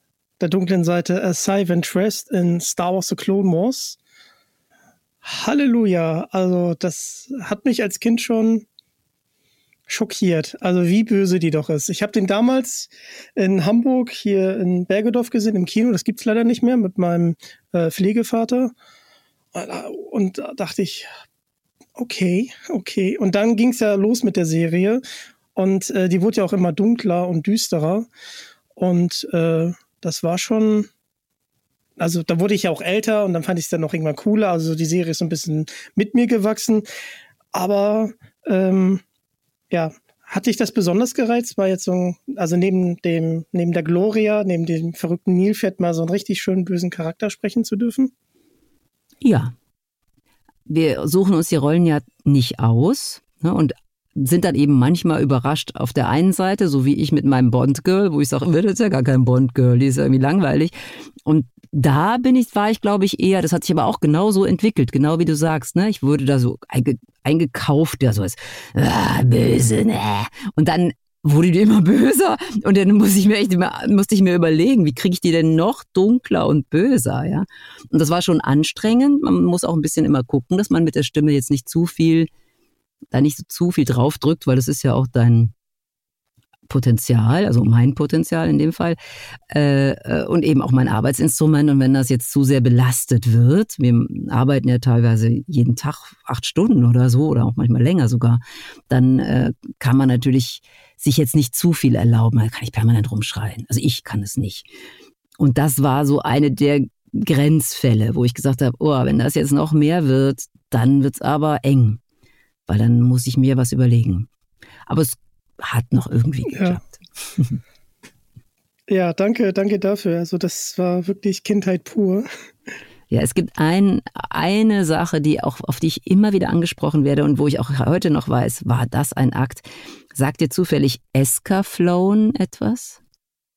der dunklen Seite, A Asai Ventress in Star Wars The Clone Wars. Halleluja. Also, das hat mich als Kind schon schockiert. Also wie böse die doch ist. Ich habe den damals in Hamburg hier in Bergedorf gesehen im Kino. Das gibt's leider nicht mehr mit meinem äh, Pflegevater. Und da dachte ich, okay, okay. Und dann ging's ja los mit der Serie. Und äh, die wurde ja auch immer dunkler und düsterer. Und äh, das war schon, also da wurde ich ja auch älter und dann fand ich es dann noch irgendwann cooler. Also die Serie ist so ein bisschen mit mir gewachsen. Aber ähm, ja, hat dich das besonders gereizt? War jetzt so, also neben dem, neben der Gloria, neben dem verrückten Nilpferd mal so einen richtig schönen bösen Charakter sprechen zu dürfen? Ja. Wir suchen uns die Rollen ja nicht aus. Ne? Und sind dann eben manchmal überrascht auf der einen Seite, so wie ich mit meinem Bond-Girl, wo ich sage, das ist ja gar kein Bond-Girl, die ist irgendwie langweilig. Und da bin ich, war ich, glaube ich, eher, das hat sich aber auch genauso entwickelt, genau wie du sagst, ne? Ich wurde da so einge, eingekauft, ja, so als ah, böse, ne? Und dann wurde die immer böser und dann muss ich mir echt immer, musste ich mir überlegen, wie kriege ich die denn noch dunkler und böser, ja? Und das war schon anstrengend. Man muss auch ein bisschen immer gucken, dass man mit der Stimme jetzt nicht zu viel, da nicht so zu viel draufdrückt, weil das ist ja auch dein Potenzial, also mein Potenzial in dem Fall, äh, äh, und eben auch mein Arbeitsinstrument. Und wenn das jetzt zu sehr belastet wird, wir arbeiten ja teilweise jeden Tag acht Stunden oder so, oder auch manchmal länger sogar, dann äh, kann man natürlich sich jetzt nicht zu viel erlauben. Da kann ich permanent rumschreien. Also ich kann es nicht. Und das war so eine der Grenzfälle, wo ich gesagt habe, oh, wenn das jetzt noch mehr wird, dann wird's aber eng, weil dann muss ich mir was überlegen. Aber es hat noch irgendwie geklappt. Ja. ja, danke, danke dafür. Also das war wirklich Kindheit pur. Ja, es gibt ein, eine Sache, die auch, auf die ich immer wieder angesprochen werde und wo ich auch heute noch weiß, war das ein Akt? Sagt dir zufällig Escaflown etwas?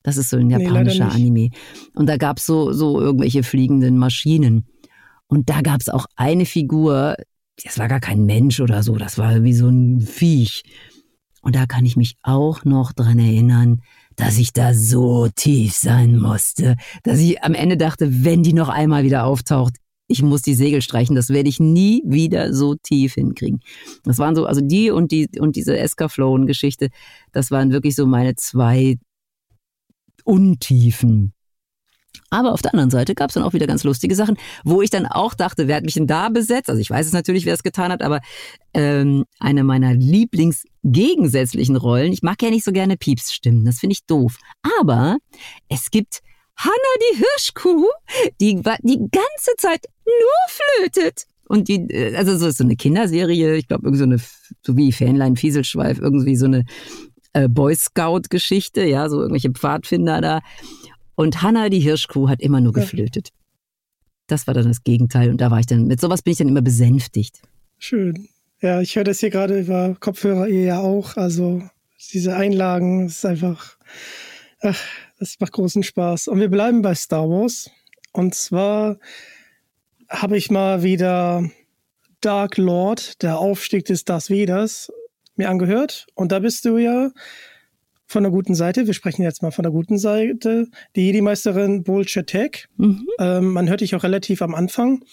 Das ist so ein japanischer nee, Anime. Und da gab es so, so irgendwelche fliegenden Maschinen. Und da gab es auch eine Figur, das war gar kein Mensch oder so, das war wie so ein Viech. Und da kann ich mich auch noch dran erinnern, dass ich da so tief sein musste, dass ich am Ende dachte, wenn die noch einmal wieder auftaucht, ich muss die Segel streichen, das werde ich nie wieder so tief hinkriegen. Das waren so, also die und die und diese Escaflown-Geschichte, das waren wirklich so meine zwei Untiefen. Aber auf der anderen Seite gab es dann auch wieder ganz lustige Sachen, wo ich dann auch dachte, wer hat mich denn da besetzt? Also ich weiß es natürlich, wer es getan hat, aber ähm, eine meiner Lieblingsgegensätzlichen Rollen, ich mag ja nicht so gerne Piepsstimmen, das finde ich doof. Aber es gibt Hanna die Hirschkuh, die die ganze Zeit nur flötet. Und die, äh, also so ist so eine Kinderserie, ich glaube, irgendwie so eine, so wie Fähnlein Fieselschweif, irgendwie so eine äh, Boy Scout-Geschichte, ja, so irgendwelche Pfadfinder da. Und Hanna, die Hirschkuh, hat immer nur geflötet. Das war dann das Gegenteil. Und da war ich dann, mit sowas bin ich dann immer besänftigt. Schön. Ja, ich höre das hier gerade über Kopfhörer ihr ja auch. Also diese Einlagen, das ist einfach, ach, das macht großen Spaß. Und wir bleiben bei Star Wars. Und zwar habe ich mal wieder Dark Lord, der Aufstieg des Darth Veders, mir angehört. Und da bist du ja von der guten Seite. Wir sprechen jetzt mal von der guten Seite. Die Jedi-Meisterin Bolche Tech. Mhm. Ähm, man hört dich auch relativ am Anfang.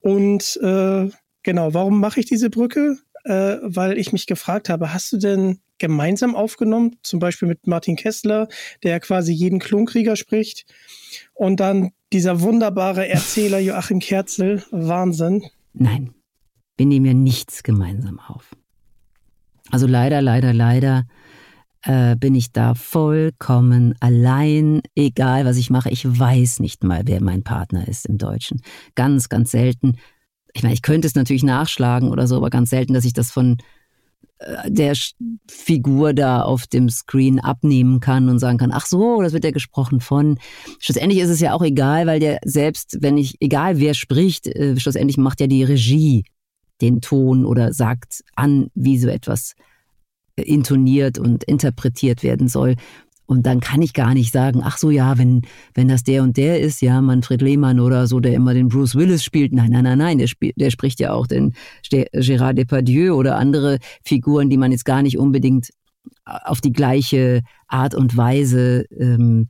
Und äh, genau, warum mache ich diese Brücke? Äh, weil ich mich gefragt habe, hast du denn gemeinsam aufgenommen, zum Beispiel mit Martin Kessler, der quasi jeden Klonkrieger spricht, und dann dieser wunderbare Erzähler Joachim Kerzel, Wahnsinn. Nein, wir nehmen ja nichts gemeinsam auf. Also leider, leider, leider äh, bin ich da vollkommen allein, egal was ich mache. Ich weiß nicht mal, wer mein Partner ist im Deutschen. Ganz, ganz selten. Ich meine, ich könnte es natürlich nachschlagen oder so, aber ganz selten, dass ich das von äh, der Figur da auf dem Screen abnehmen kann und sagen kann, ach so, das wird ja gesprochen von. Schlussendlich ist es ja auch egal, weil der selbst, wenn ich, egal wer spricht, äh, schlussendlich macht ja die Regie den Ton oder sagt an, wie so etwas intoniert und interpretiert werden soll. Und dann kann ich gar nicht sagen, ach so, ja, wenn, wenn das der und der ist, ja, Manfred Lehmann oder so, der immer den Bruce Willis spielt. Nein, nein, nein, nein, der, spielt, der spricht ja auch den Gérard Depardieu oder andere Figuren, die man jetzt gar nicht unbedingt auf die gleiche Art und Weise ähm,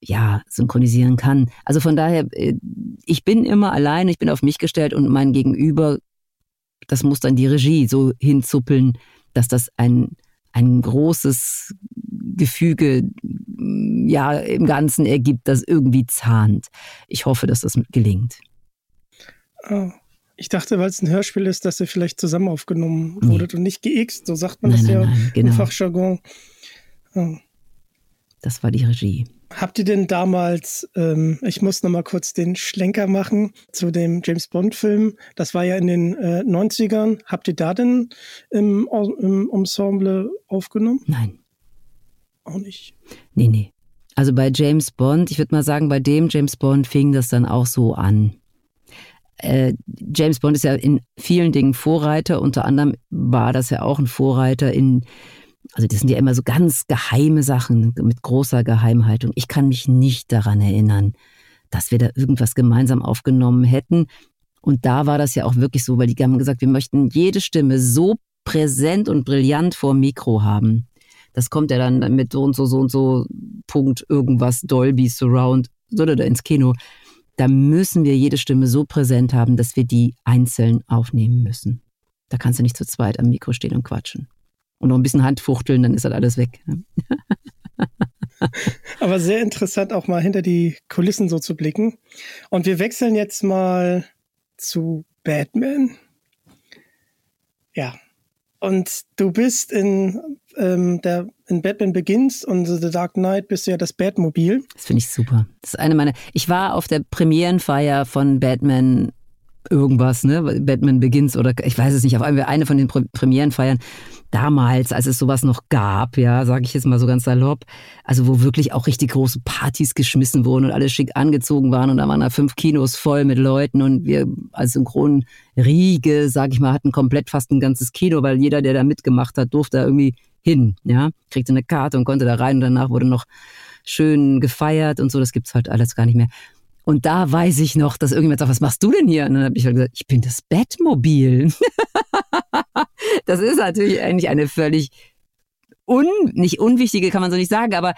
ja, synchronisieren kann. Also von daher, äh, ich bin immer allein, ich bin auf mich gestellt und mein Gegenüber, das muss dann die Regie so hinzuppeln, dass das ein, ein großes Gefüge ja im Ganzen ergibt, das irgendwie zahnt. Ich hoffe, dass das gelingt. Oh. Ich dachte, weil es ein Hörspiel ist, dass ihr vielleicht zusammen aufgenommen wurdet nee. und nicht geixt. So sagt man nein, das nein, ja nein, genau. im Fachjargon. Oh. Das war die Regie. Habt ihr denn damals, ähm, ich muss noch mal kurz den Schlenker machen zu dem James Bond-Film, das war ja in den äh, 90ern. Habt ihr da denn im, im Ensemble aufgenommen? Nein. Auch nicht? Nee, nee. Also bei James Bond, ich würde mal sagen, bei dem James Bond fing das dann auch so an. äh, James Bond ist ja in vielen Dingen Vorreiter. Unter anderem war das ja auch ein Vorreiter in, also das sind ja immer so ganz geheime Sachen mit großer Geheimhaltung. Ich kann mich nicht daran erinnern, dass wir da irgendwas gemeinsam aufgenommen hätten. Und da war das ja auch wirklich so, weil die haben gesagt, wir möchten jede Stimme so präsent und brillant vor Mikro haben. Das kommt ja dann mit so und so, so und so, Punkt, irgendwas, Dolby, Surround, oder ins Kino. Da müssen wir jede Stimme so präsent haben, dass wir die einzeln aufnehmen müssen. Da kannst du nicht zu zweit am Mikro stehen und quatschen. Und noch ein bisschen Handfuchteln, dann ist halt alles weg. Ne? Aber sehr interessant, auch mal hinter die Kulissen so zu blicken. Und wir wechseln jetzt mal zu Batman. Ja. Und du bist in, ähm, der, in Batman Begins und The Dark Knight bist du ja das Batmobil. Das finde ich super. Das ist eine meiner. Ich war auf der Premierenfeier von Batman irgendwas, ne? Batman Begins oder ich weiß es nicht, auf einmal eine von den Premierenfeiern damals, als es sowas noch gab, ja, sage ich jetzt mal so ganz salopp, also wo wirklich auch richtig große Partys geschmissen wurden und alle schick angezogen waren und da waren da fünf Kinos voll mit Leuten und wir als Synchronriege, sag ich mal, hatten komplett fast ein ganzes Kino, weil jeder, der da mitgemacht hat, durfte da irgendwie hin, ja, kriegte eine Karte und konnte da rein und danach wurde noch schön gefeiert und so, das gibt's halt alles gar nicht mehr. Und da weiß ich noch, dass irgendjemand sagt, was machst du denn hier? Und dann habe ich halt gesagt, ich bin das Bettmobil. das ist natürlich eigentlich eine völlig un, nicht unwichtige, kann man so nicht sagen, aber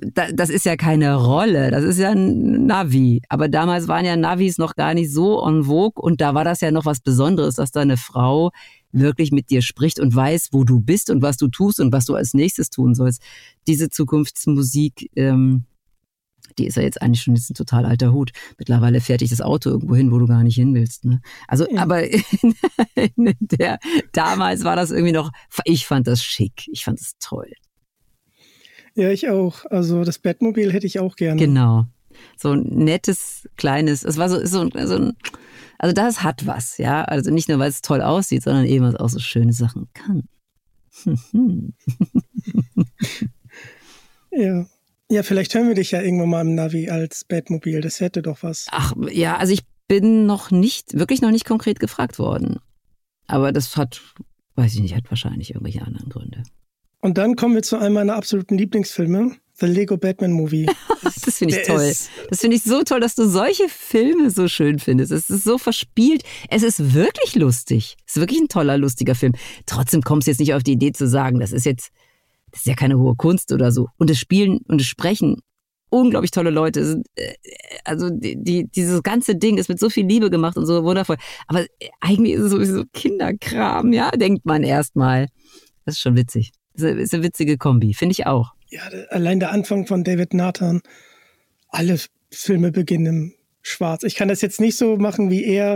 da, das ist ja keine Rolle. Das ist ja ein Navi. Aber damals waren ja Navis noch gar nicht so en vogue und da war das ja noch was Besonderes, dass da eine Frau wirklich mit dir spricht und weiß, wo du bist und was du tust und was du als nächstes tun sollst. Diese Zukunftsmusik, ähm, die ist ja jetzt eigentlich schon jetzt ein total alter Hut. Mittlerweile fährt dich das Auto irgendwo hin, wo du gar nicht hin willst. Ne? Also, ja. aber in, in der, damals war das irgendwie noch, ich fand das schick, ich fand es toll. Ja, ich auch. Also das Bettmobil hätte ich auch gerne. Genau. So ein nettes, kleines, es war so, so, so ein, also das hat was, ja. Also nicht nur, weil es toll aussieht, sondern eben, weil es auch so schöne Sachen kann. ja. Ja, vielleicht hören wir dich ja irgendwann mal im Navi als Batmobil. Das hätte doch was. Ach, ja, also ich bin noch nicht, wirklich noch nicht konkret gefragt worden. Aber das hat, weiß ich nicht, hat wahrscheinlich irgendwelche anderen Gründe. Und dann kommen wir zu einem meiner absoluten Lieblingsfilme, The Lego Batman Movie. das finde ich Der toll. Das finde ich so toll, dass du solche Filme so schön findest. Es ist so verspielt. Es ist wirklich lustig. Es ist wirklich ein toller, lustiger Film. Trotzdem kommst du jetzt nicht auf die Idee zu sagen, das ist jetzt das ist ja keine hohe Kunst oder so. Und das Spielen und das Sprechen, unglaublich tolle Leute. Äh, also die, die, dieses ganze Ding ist mit so viel Liebe gemacht und so wundervoll. Aber eigentlich ist es sowieso Kinderkram, ja, denkt man erstmal. Das ist schon witzig. Das ist eine witzige Kombi, finde ich auch. Ja, allein der Anfang von David Nathan. Alle Filme beginnen im Schwarz. Ich kann das jetzt nicht so machen wie er,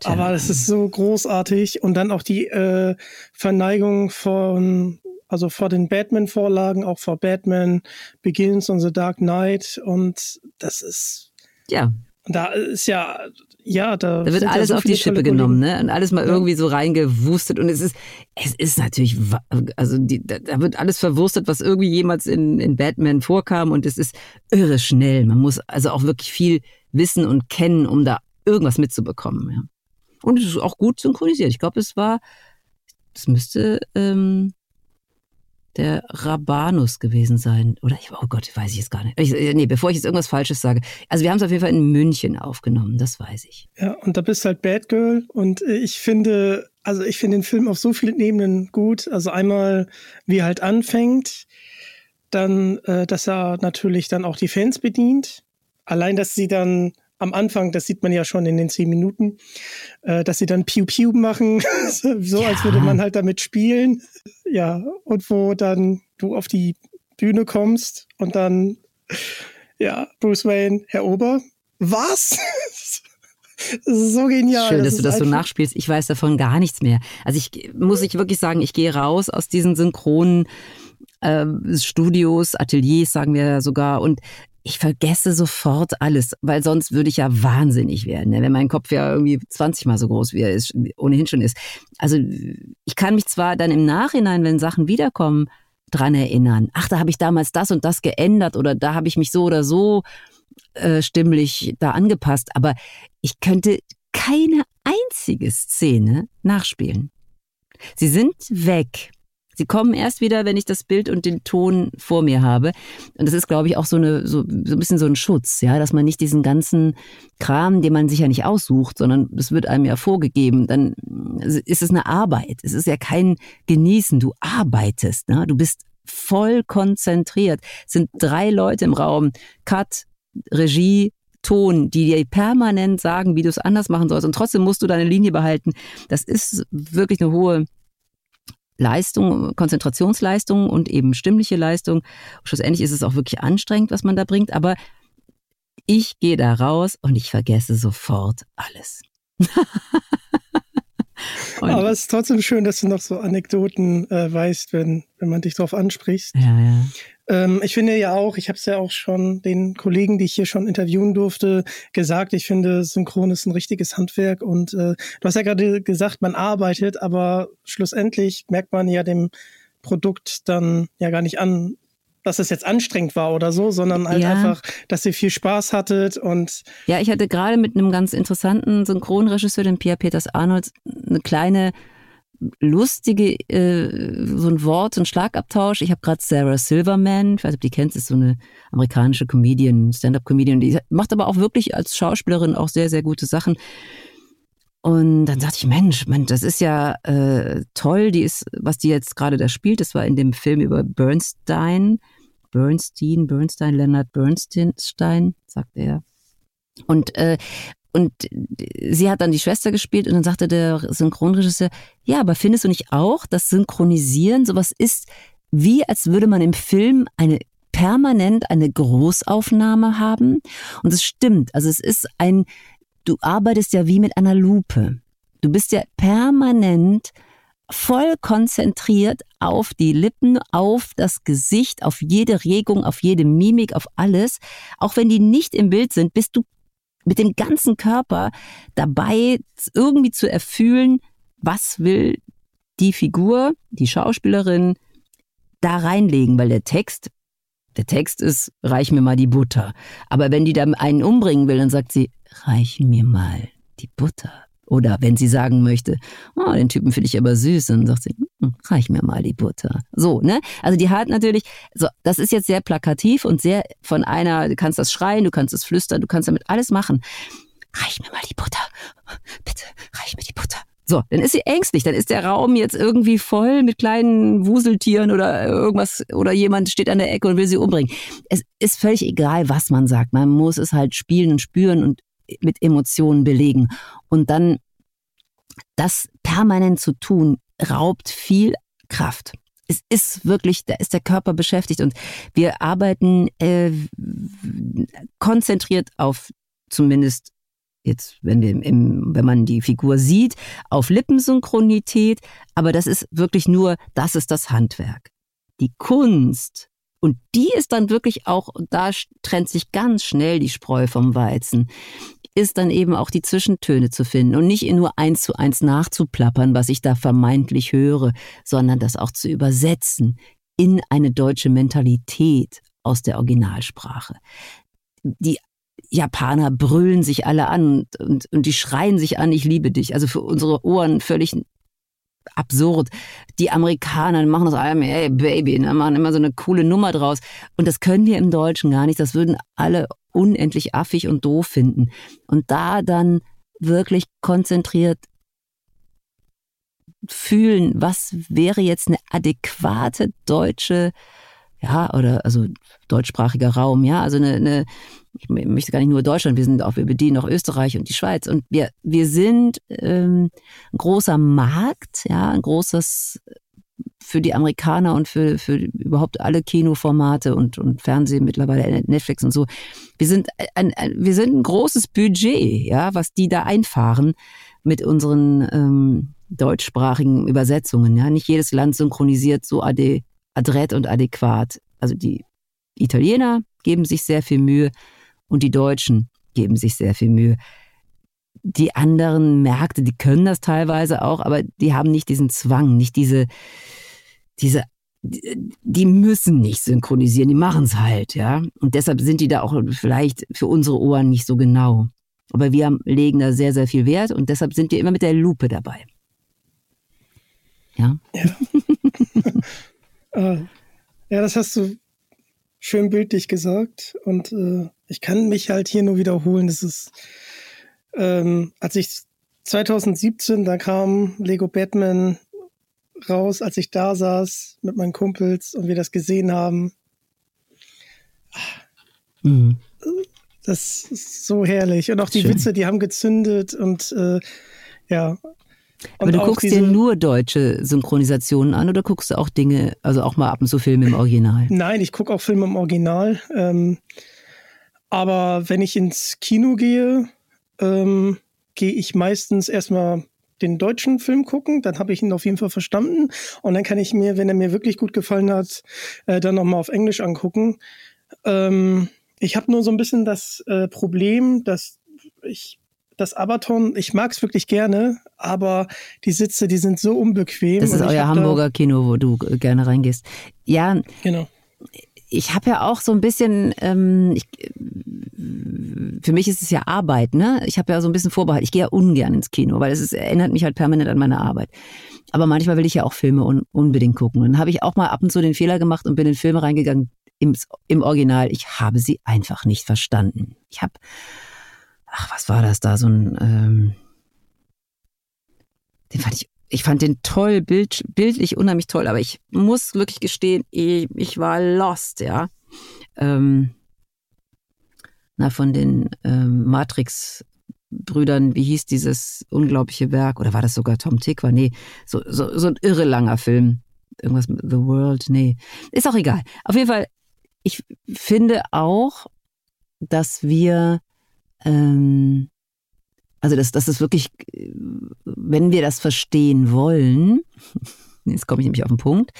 Tja. aber es ist so großartig. Und dann auch die äh, Verneigung von also vor den Batman-Vorlagen, auch vor Batman Begins und The Dark Knight. Und das ist. Ja. Da ist ja, ja, da, da wird alles ja so auf die Schippe genommen, ne? Und alles mal ja. irgendwie so reingewustet. Und es ist, es ist natürlich, also die, da wird alles verwurstet, was irgendwie jemals in, in Batman vorkam. Und es ist irre schnell. Man muss also auch wirklich viel wissen und kennen, um da irgendwas mitzubekommen. Ja. Und es ist auch gut synchronisiert. Ich glaube, es war, es müsste ähm, der Rabanus gewesen sein. Oder ich, oh Gott, weiß ich jetzt gar nicht. Ich, äh, nee, bevor ich jetzt irgendwas Falsches sage. Also wir haben es auf jeden Fall in München aufgenommen, das weiß ich. Ja, und da bist halt Bad Girl und äh, ich finde, also ich finde den Film auf so vielen Ebenen gut. Also einmal, wie er halt anfängt, dann, äh, dass er natürlich dann auch die Fans bedient. Allein, dass sie dann am Anfang, das sieht man ja schon in den zehn Minuten, äh, dass sie dann Piu Piu machen, so ja. als würde man halt damit spielen. Ja, und wo dann du auf die Bühne kommst und dann, ja, Bruce Wayne, Herr Ober, was? Das ist so genial. Schön, dass das du das so nachspielst. Ich weiß davon gar nichts mehr. Also ich muss ich wirklich sagen, ich gehe raus aus diesen synchronen äh, Studios, Ateliers, sagen wir sogar, und ich vergesse sofort alles, weil sonst würde ich ja wahnsinnig werden, ne? wenn mein Kopf ja irgendwie 20 mal so groß wie er ist, ohnehin schon ist. Also ich kann mich zwar dann im Nachhinein, wenn Sachen wiederkommen, dran erinnern. Ach, da habe ich damals das und das geändert oder da habe ich mich so oder so äh, stimmlich da angepasst. Aber ich könnte keine einzige Szene nachspielen. Sie sind weg. Sie kommen erst wieder, wenn ich das Bild und den Ton vor mir habe. Und das ist, glaube ich, auch so, eine, so, so ein bisschen so ein Schutz, ja, dass man nicht diesen ganzen Kram, den man sich ja nicht aussucht, sondern es wird einem ja vorgegeben. Dann ist es eine Arbeit. Es ist ja kein Genießen. Du arbeitest, ne? Du bist voll konzentriert. Es sind drei Leute im Raum. Cut, Regie, Ton, die dir permanent sagen, wie du es anders machen sollst. Und trotzdem musst du deine Linie behalten. Das ist wirklich eine hohe Leistung, Konzentrationsleistung und eben stimmliche Leistung. Schlussendlich ist es auch wirklich anstrengend, was man da bringt, aber ich gehe da raus und ich vergesse sofort alles. aber es ist trotzdem schön, dass du noch so Anekdoten äh, weißt, wenn, wenn man dich darauf anspricht. Ja, ja. Ähm, ich finde ja auch, ich habe es ja auch schon den Kollegen, die ich hier schon interviewen durfte, gesagt, ich finde, Synchron ist ein richtiges Handwerk und äh, du hast ja gerade gesagt, man arbeitet, aber schlussendlich merkt man ja dem Produkt dann ja gar nicht an, dass es jetzt anstrengend war oder so, sondern halt ja. einfach, dass ihr viel Spaß hattet und. Ja, ich hatte gerade mit einem ganz interessanten Synchronregisseur, dem Pierre Peters Arnold, eine kleine lustige, äh, so ein Wort, ein Schlagabtausch. Ich habe gerade Sarah Silverman, ich weiß nicht, ob die kennst, ist so eine amerikanische Comedian, Stand-up-Comedian, die macht aber auch wirklich als Schauspielerin auch sehr, sehr gute Sachen. Und dann dachte ich, Mensch, Mensch, das ist ja äh, toll, die ist, was die jetzt gerade da spielt, das war in dem Film über Bernstein, Bernstein, Bernstein, Leonard Bernstein, sagt er. Und äh, und sie hat dann die Schwester gespielt und dann sagte der Synchronregisseur, ja, aber findest du nicht auch, dass Synchronisieren sowas ist, wie als würde man im Film eine permanent eine Großaufnahme haben? Und es stimmt. Also es ist ein, du arbeitest ja wie mit einer Lupe. Du bist ja permanent voll konzentriert auf die Lippen, auf das Gesicht, auf jede Regung, auf jede Mimik, auf alles. Auch wenn die nicht im Bild sind, bist du mit dem ganzen Körper dabei, irgendwie zu erfühlen, was will die Figur, die Schauspielerin da reinlegen, weil der Text, der Text ist, reich mir mal die Butter. Aber wenn die da einen umbringen will, dann sagt sie, reich mir mal die Butter. Oder wenn sie sagen möchte, oh, den Typen finde ich aber süß, dann sagt sie, hm, reich mir mal die Butter. So, ne? Also die hat natürlich, so, das ist jetzt sehr plakativ und sehr von einer, du kannst das schreien, du kannst es flüstern, du kannst damit alles machen. Reich mir mal die Butter. Bitte, reich mir die Butter. So, dann ist sie ängstlich, dann ist der Raum jetzt irgendwie voll mit kleinen Wuseltieren oder irgendwas oder jemand steht an der Ecke und will sie umbringen. Es ist völlig egal, was man sagt. Man muss es halt spielen und spüren und mit Emotionen belegen. Und dann das permanent zu tun, raubt viel Kraft. Es ist wirklich, da ist der Körper beschäftigt und wir arbeiten äh, konzentriert auf zumindest jetzt, wenn wir im, wenn man die Figur sieht, auf Lippensynchronität, aber das ist wirklich nur, das ist das Handwerk. Die Kunst und die ist dann wirklich auch, da trennt sich ganz schnell die Spreu vom Weizen, ist dann eben auch die Zwischentöne zu finden und nicht nur eins zu eins nachzuplappern, was ich da vermeintlich höre, sondern das auch zu übersetzen in eine deutsche Mentalität aus der Originalsprache. Die Japaner brüllen sich alle an und, und, und die schreien sich an, ich liebe dich. Also für unsere Ohren völlig absurd. Die Amerikaner machen das allem, ey, Baby, ne, machen immer so eine coole Nummer draus. Und das können wir im Deutschen gar nicht. Das würden alle unendlich affig und doof finden. Und da dann wirklich konzentriert fühlen, was wäre jetzt eine adäquate deutsche, ja, oder also deutschsprachiger Raum, ja, also eine, eine ich möchte gar nicht nur Deutschland, wir sind auch, wir bedienen auch Österreich und die Schweiz. Und wir, wir sind ähm, ein großer Markt, ja, ein großes für die Amerikaner und für, für überhaupt alle Kinoformate und, und Fernsehen mittlerweile Netflix und so. Wir sind ein, ein, wir sind ein großes Budget, ja, was die da einfahren mit unseren ähm, deutschsprachigen Übersetzungen. Ja, nicht jedes Land synchronisiert so ade, adrett und adäquat. Also die Italiener geben sich sehr viel Mühe und die Deutschen geben sich sehr viel Mühe. Die anderen Märkte, die können das teilweise auch, aber die haben nicht diesen Zwang, nicht diese, diese, die müssen nicht synchronisieren, die machen es halt, ja. Und deshalb sind die da auch vielleicht für unsere Ohren nicht so genau. Aber wir legen da sehr, sehr viel Wert und deshalb sind wir immer mit der Lupe dabei. Ja. Ja, äh, ja das hast du schön bildlich gesagt. Und äh, ich kann mich halt hier nur wiederholen. Das ist, ähm, als ich 2017, da kam Lego Batman raus, als ich da saß mit meinen Kumpels und wir das gesehen haben. Mhm. Das ist so herrlich. Und auch die Schön. Witze, die haben gezündet und äh, ja. Aber und du guckst dir nur deutsche Synchronisationen an oder guckst du auch Dinge, also auch mal ab und zu Filme im Original? Nein, ich gucke auch Filme im Original. Ähm, aber wenn ich ins Kino gehe, ähm, gehe ich meistens erstmal den deutschen Film gucken, dann habe ich ihn auf jeden Fall verstanden und dann kann ich mir, wenn er mir wirklich gut gefallen hat, äh, dann nochmal auf Englisch angucken. Ähm, ich habe nur so ein bisschen das äh, Problem, dass ich das Abaton, ich mag es wirklich gerne, aber die Sitze, die sind so unbequem. Das ist euer Hamburger Kino, wo du äh, gerne reingehst. Ja, genau. Ich habe ja auch so ein bisschen, ähm, ich, für mich ist es ja Arbeit, ne? Ich habe ja so ein bisschen Vorbehalt. Ich gehe ja ungern ins Kino, weil es ist, erinnert mich halt permanent an meine Arbeit. Aber manchmal will ich ja auch Filme un, unbedingt gucken. Und dann habe ich auch mal ab und zu den Fehler gemacht und bin in Filme reingegangen, im, im Original, ich habe sie einfach nicht verstanden. Ich habe, ach, was war das da, so ein, ähm, den fand ich, ich fand den toll, bild, bildlich unheimlich toll, aber ich muss wirklich gestehen, ich, ich war lost, ja. Ähm, na, von den ähm, Matrix Brüdern, wie hieß dieses unglaubliche Werk? Oder war das sogar Tom Tick? War nee, so, so, so ein irre langer Film. Irgendwas mit The World, nee. Ist auch egal. Auf jeden Fall, ich finde auch, dass wir, ähm, also dass, dass es wirklich, wenn wir das verstehen wollen, jetzt komme ich nämlich auf den Punkt,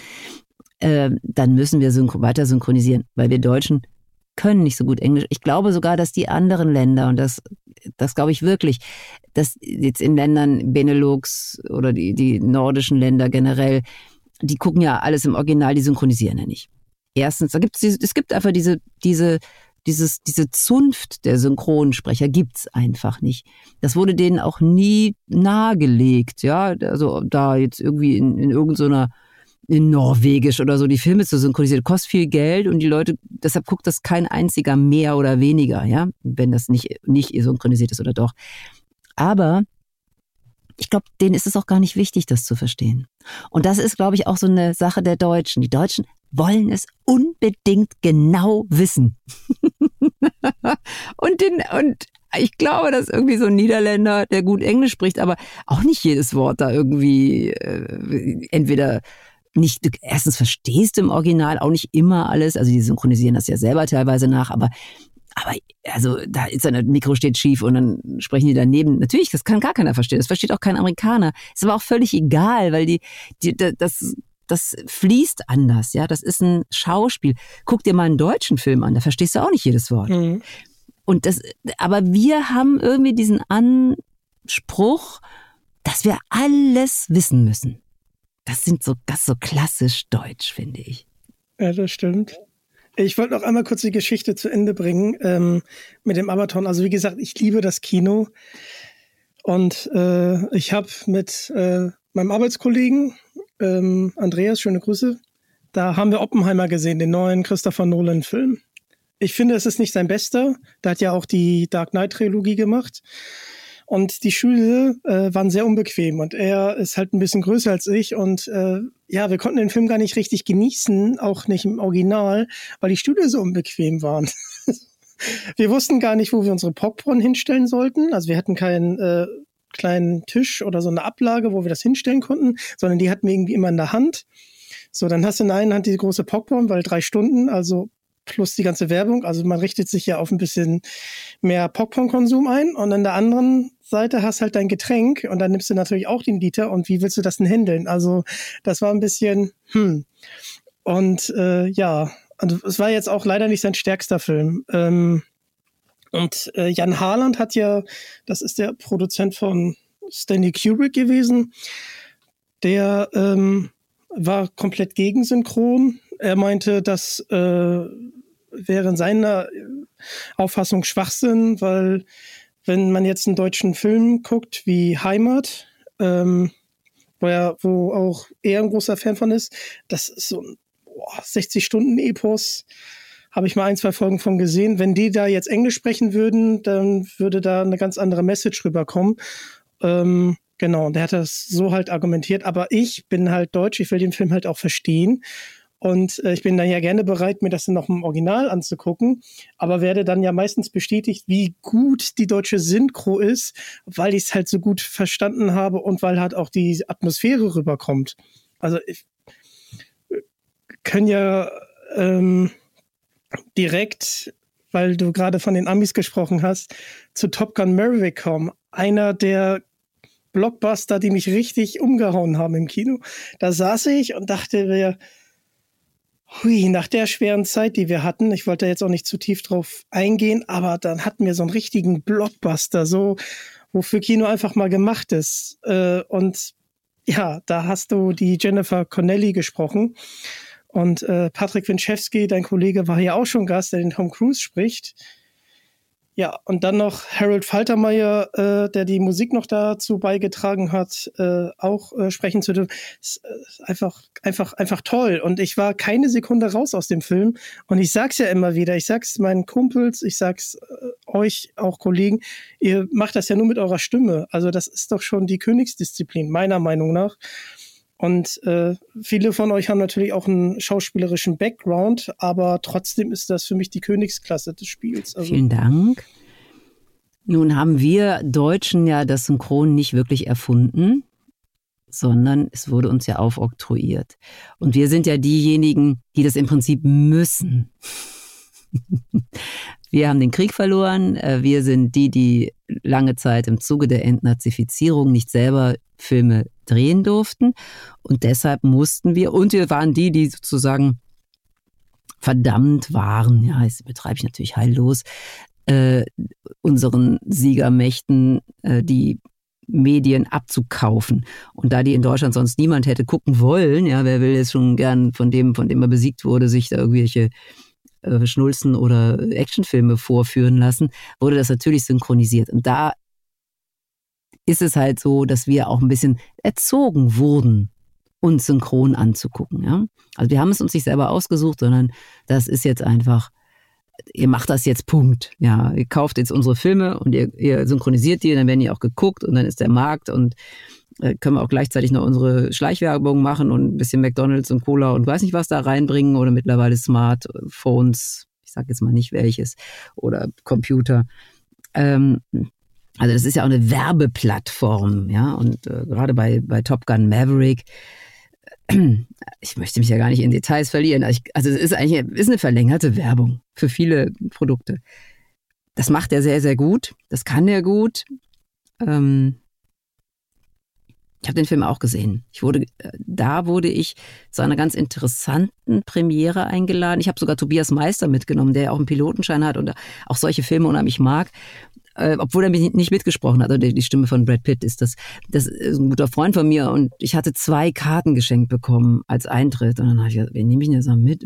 äh, dann müssen wir synchro weiter synchronisieren, weil wir Deutschen können nicht so gut Englisch. Ich glaube sogar, dass die anderen Länder, und das, das glaube ich wirklich, dass jetzt in Ländern Benelux oder die, die nordischen Länder generell, die gucken ja alles im Original, die synchronisieren ja nicht. Erstens, da gibt's es gibt einfach diese, diese, dieses, diese Zunft der Synchronsprecher gibt's einfach nicht. Das wurde denen auch nie nahegelegt, ja. Also da jetzt irgendwie in, in irgendeiner in Norwegisch oder so die Filme zu synchronisieren, kostet viel Geld und die Leute, deshalb guckt das kein einziger mehr oder weniger, ja, wenn das nicht, nicht synchronisiert ist oder doch. Aber ich glaube, denen ist es auch gar nicht wichtig, das zu verstehen. Und das ist, glaube ich, auch so eine Sache der Deutschen. Die Deutschen wollen es unbedingt genau wissen. und, den, und ich glaube, dass irgendwie so ein Niederländer, der gut Englisch spricht, aber auch nicht jedes Wort da irgendwie äh, entweder nicht, erstens verstehst du im Original auch nicht immer alles, also die synchronisieren das ja selber teilweise nach, aber aber also da ist das Mikro steht schief und dann sprechen die daneben. Natürlich, das kann gar keiner verstehen. Das versteht auch kein Amerikaner. Ist aber auch völlig egal, weil die, die das das fließt anders, ja. Das ist ein Schauspiel. Guck dir mal einen deutschen Film an, da verstehst du auch nicht jedes Wort. Mhm. Und das, aber wir haben irgendwie diesen Anspruch, dass wir alles wissen müssen. Das sind so, das so klassisch deutsch, finde ich. Ja, das stimmt. Ich wollte noch einmal kurz die Geschichte zu Ende bringen ähm, mit dem Abaton. Also wie gesagt, ich liebe das Kino und äh, ich habe mit äh, meinem Arbeitskollegen ähm, Andreas, schöne Grüße, da haben wir Oppenheimer gesehen, den neuen Christopher Nolan-Film. Ich finde, es ist nicht sein bester. Der hat ja auch die Dark Knight-Trilogie gemacht. Und die Schüler äh, waren sehr unbequem und er ist halt ein bisschen größer als ich und äh, ja, wir konnten den Film gar nicht richtig genießen, auch nicht im Original, weil die Stühle so unbequem waren. wir wussten gar nicht, wo wir unsere Popcorn hinstellen sollten. Also wir hatten keinen äh, kleinen Tisch oder so eine Ablage, wo wir das hinstellen konnten, sondern die hatten wir irgendwie immer in der Hand. So, dann hast du in der einen Hand die große Popcorn, weil drei Stunden, also plus die ganze Werbung. Also man richtet sich ja auf ein bisschen mehr Popcorn-Konsum ein und an der anderen Seite hast halt dein Getränk und dann nimmst du natürlich auch den Liter und wie willst du das denn handeln? Also das war ein bisschen, hm. Und äh, ja, also es war jetzt auch leider nicht sein stärkster Film. Ähm, und äh, Jan Harland hat ja, das ist der Produzent von Stanley Kubrick gewesen, der ähm, war komplett gegen Synchron. Er meinte, das äh, wäre in seiner Auffassung Schwachsinn, weil wenn man jetzt einen deutschen Film guckt wie Heimat, ähm, wo, er, wo auch er ein großer Fan von ist, das ist so ein 60-Stunden-Epos. Habe ich mal ein, zwei Folgen von gesehen. Wenn die da jetzt Englisch sprechen würden, dann würde da eine ganz andere Message rüberkommen. Ähm, genau, und der hat das so halt argumentiert. Aber ich bin halt Deutsch, ich will den Film halt auch verstehen. Und äh, ich bin dann ja gerne bereit, mir das dann noch im Original anzugucken, aber werde dann ja meistens bestätigt, wie gut die deutsche Synchro ist, weil ich es halt so gut verstanden habe und weil halt auch die Atmosphäre rüberkommt. Also ich äh, können ja ähm, direkt, weil du gerade von den Amis gesprochen hast, zu Top Gun Maverick kommen. Einer der Blockbuster, die mich richtig umgehauen haben im Kino. Da saß ich und dachte mir, Hui, nach der schweren Zeit, die wir hatten, ich wollte jetzt auch nicht zu tief drauf eingehen, aber dann hatten wir so einen richtigen Blockbuster, so wofür Kino einfach mal gemacht ist. Äh, und ja, da hast du die Jennifer Connelly gesprochen. Und äh, Patrick Winchewski, dein Kollege, war hier auch schon Gast, der den Tom Cruise spricht. Ja, und dann noch Harold Faltermeier, äh, der die Musik noch dazu beigetragen hat, äh, auch äh, sprechen zu dürfen. Ist, äh, einfach, einfach, einfach toll. Und ich war keine Sekunde raus aus dem Film. Und ich sag's ja immer wieder, ich sag's meinen Kumpels, ich sag's äh, euch auch Kollegen, ihr macht das ja nur mit eurer Stimme. Also das ist doch schon die Königsdisziplin, meiner Meinung nach. Und äh, viele von euch haben natürlich auch einen schauspielerischen Background, aber trotzdem ist das für mich die Königsklasse des Spiels. Also Vielen Dank. Nun haben wir Deutschen ja das Synchron nicht wirklich erfunden, sondern es wurde uns ja aufoktroyiert. Und wir sind ja diejenigen, die das im Prinzip müssen. Wir haben den Krieg verloren. Äh, wir sind die, die lange Zeit im Zuge der Entnazifizierung nicht selber Filme drehen durften. Und deshalb mussten wir, und wir waren die, die sozusagen verdammt waren, ja, das betreibe ich natürlich heillos, äh, unseren Siegermächten äh, die Medien abzukaufen. Und da die in Deutschland sonst niemand hätte gucken wollen, ja, wer will jetzt schon gern von dem, von dem er besiegt wurde, sich da irgendwelche äh, Schnulzen oder Actionfilme vorführen lassen, wurde das natürlich synchronisiert. Und da ist es halt so, dass wir auch ein bisschen erzogen wurden, uns synchron anzugucken. Ja? Also wir haben es uns nicht selber ausgesucht, sondern das ist jetzt einfach, ihr macht das jetzt Punkt. Ja, ihr kauft jetzt unsere Filme und ihr, ihr synchronisiert die, dann werden die auch geguckt und dann ist der Markt und können wir auch gleichzeitig noch unsere Schleichwerbung machen und ein bisschen McDonalds und Cola und weiß nicht was da reinbringen oder mittlerweile Smartphones, ich sage jetzt mal nicht welches, oder Computer. Ähm, also das ist ja auch eine Werbeplattform, ja, und äh, gerade bei, bei Top Gun Maverick, ich möchte mich ja gar nicht in Details verlieren. Also, ich, also es ist eigentlich ist eine verlängerte Werbung für viele Produkte. Das macht er sehr, sehr gut. Das kann er gut. Ähm, ich habe den Film auch gesehen. Ich wurde, äh, da wurde ich zu einer ganz interessanten Premiere eingeladen. Ich habe sogar Tobias Meister mitgenommen, der auch einen Pilotenschein hat und auch solche Filme unheimlich mag äh, obwohl er mich nicht mitgesprochen hat, also die, Stimme von Brad Pitt ist das, das ist ein guter Freund von mir und ich hatte zwei Karten geschenkt bekommen als Eintritt und dann habe ich gesagt, wen nehme ich denn jetzt mal mit?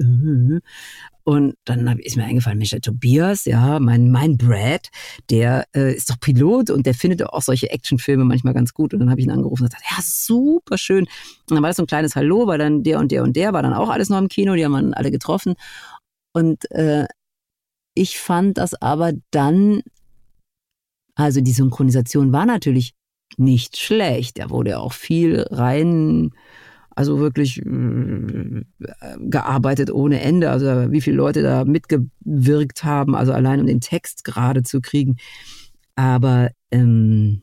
Und dann ist mir eingefallen, Mensch, der Tobias, ja, mein, mein Brad, der äh, ist doch Pilot und der findet auch solche Actionfilme manchmal ganz gut. Und dann habe ich ihn angerufen und gesagt, ja, super schön. Und dann war das so ein kleines Hallo, weil dann der und der und der war dann auch alles noch im Kino, die haben dann alle getroffen. Und äh, ich fand das aber dann also die Synchronisation war natürlich nicht schlecht. Da wurde auch viel rein, also wirklich äh, gearbeitet ohne Ende. Also wie viele Leute da mitgewirkt haben, also allein um den Text gerade zu kriegen. Aber ähm,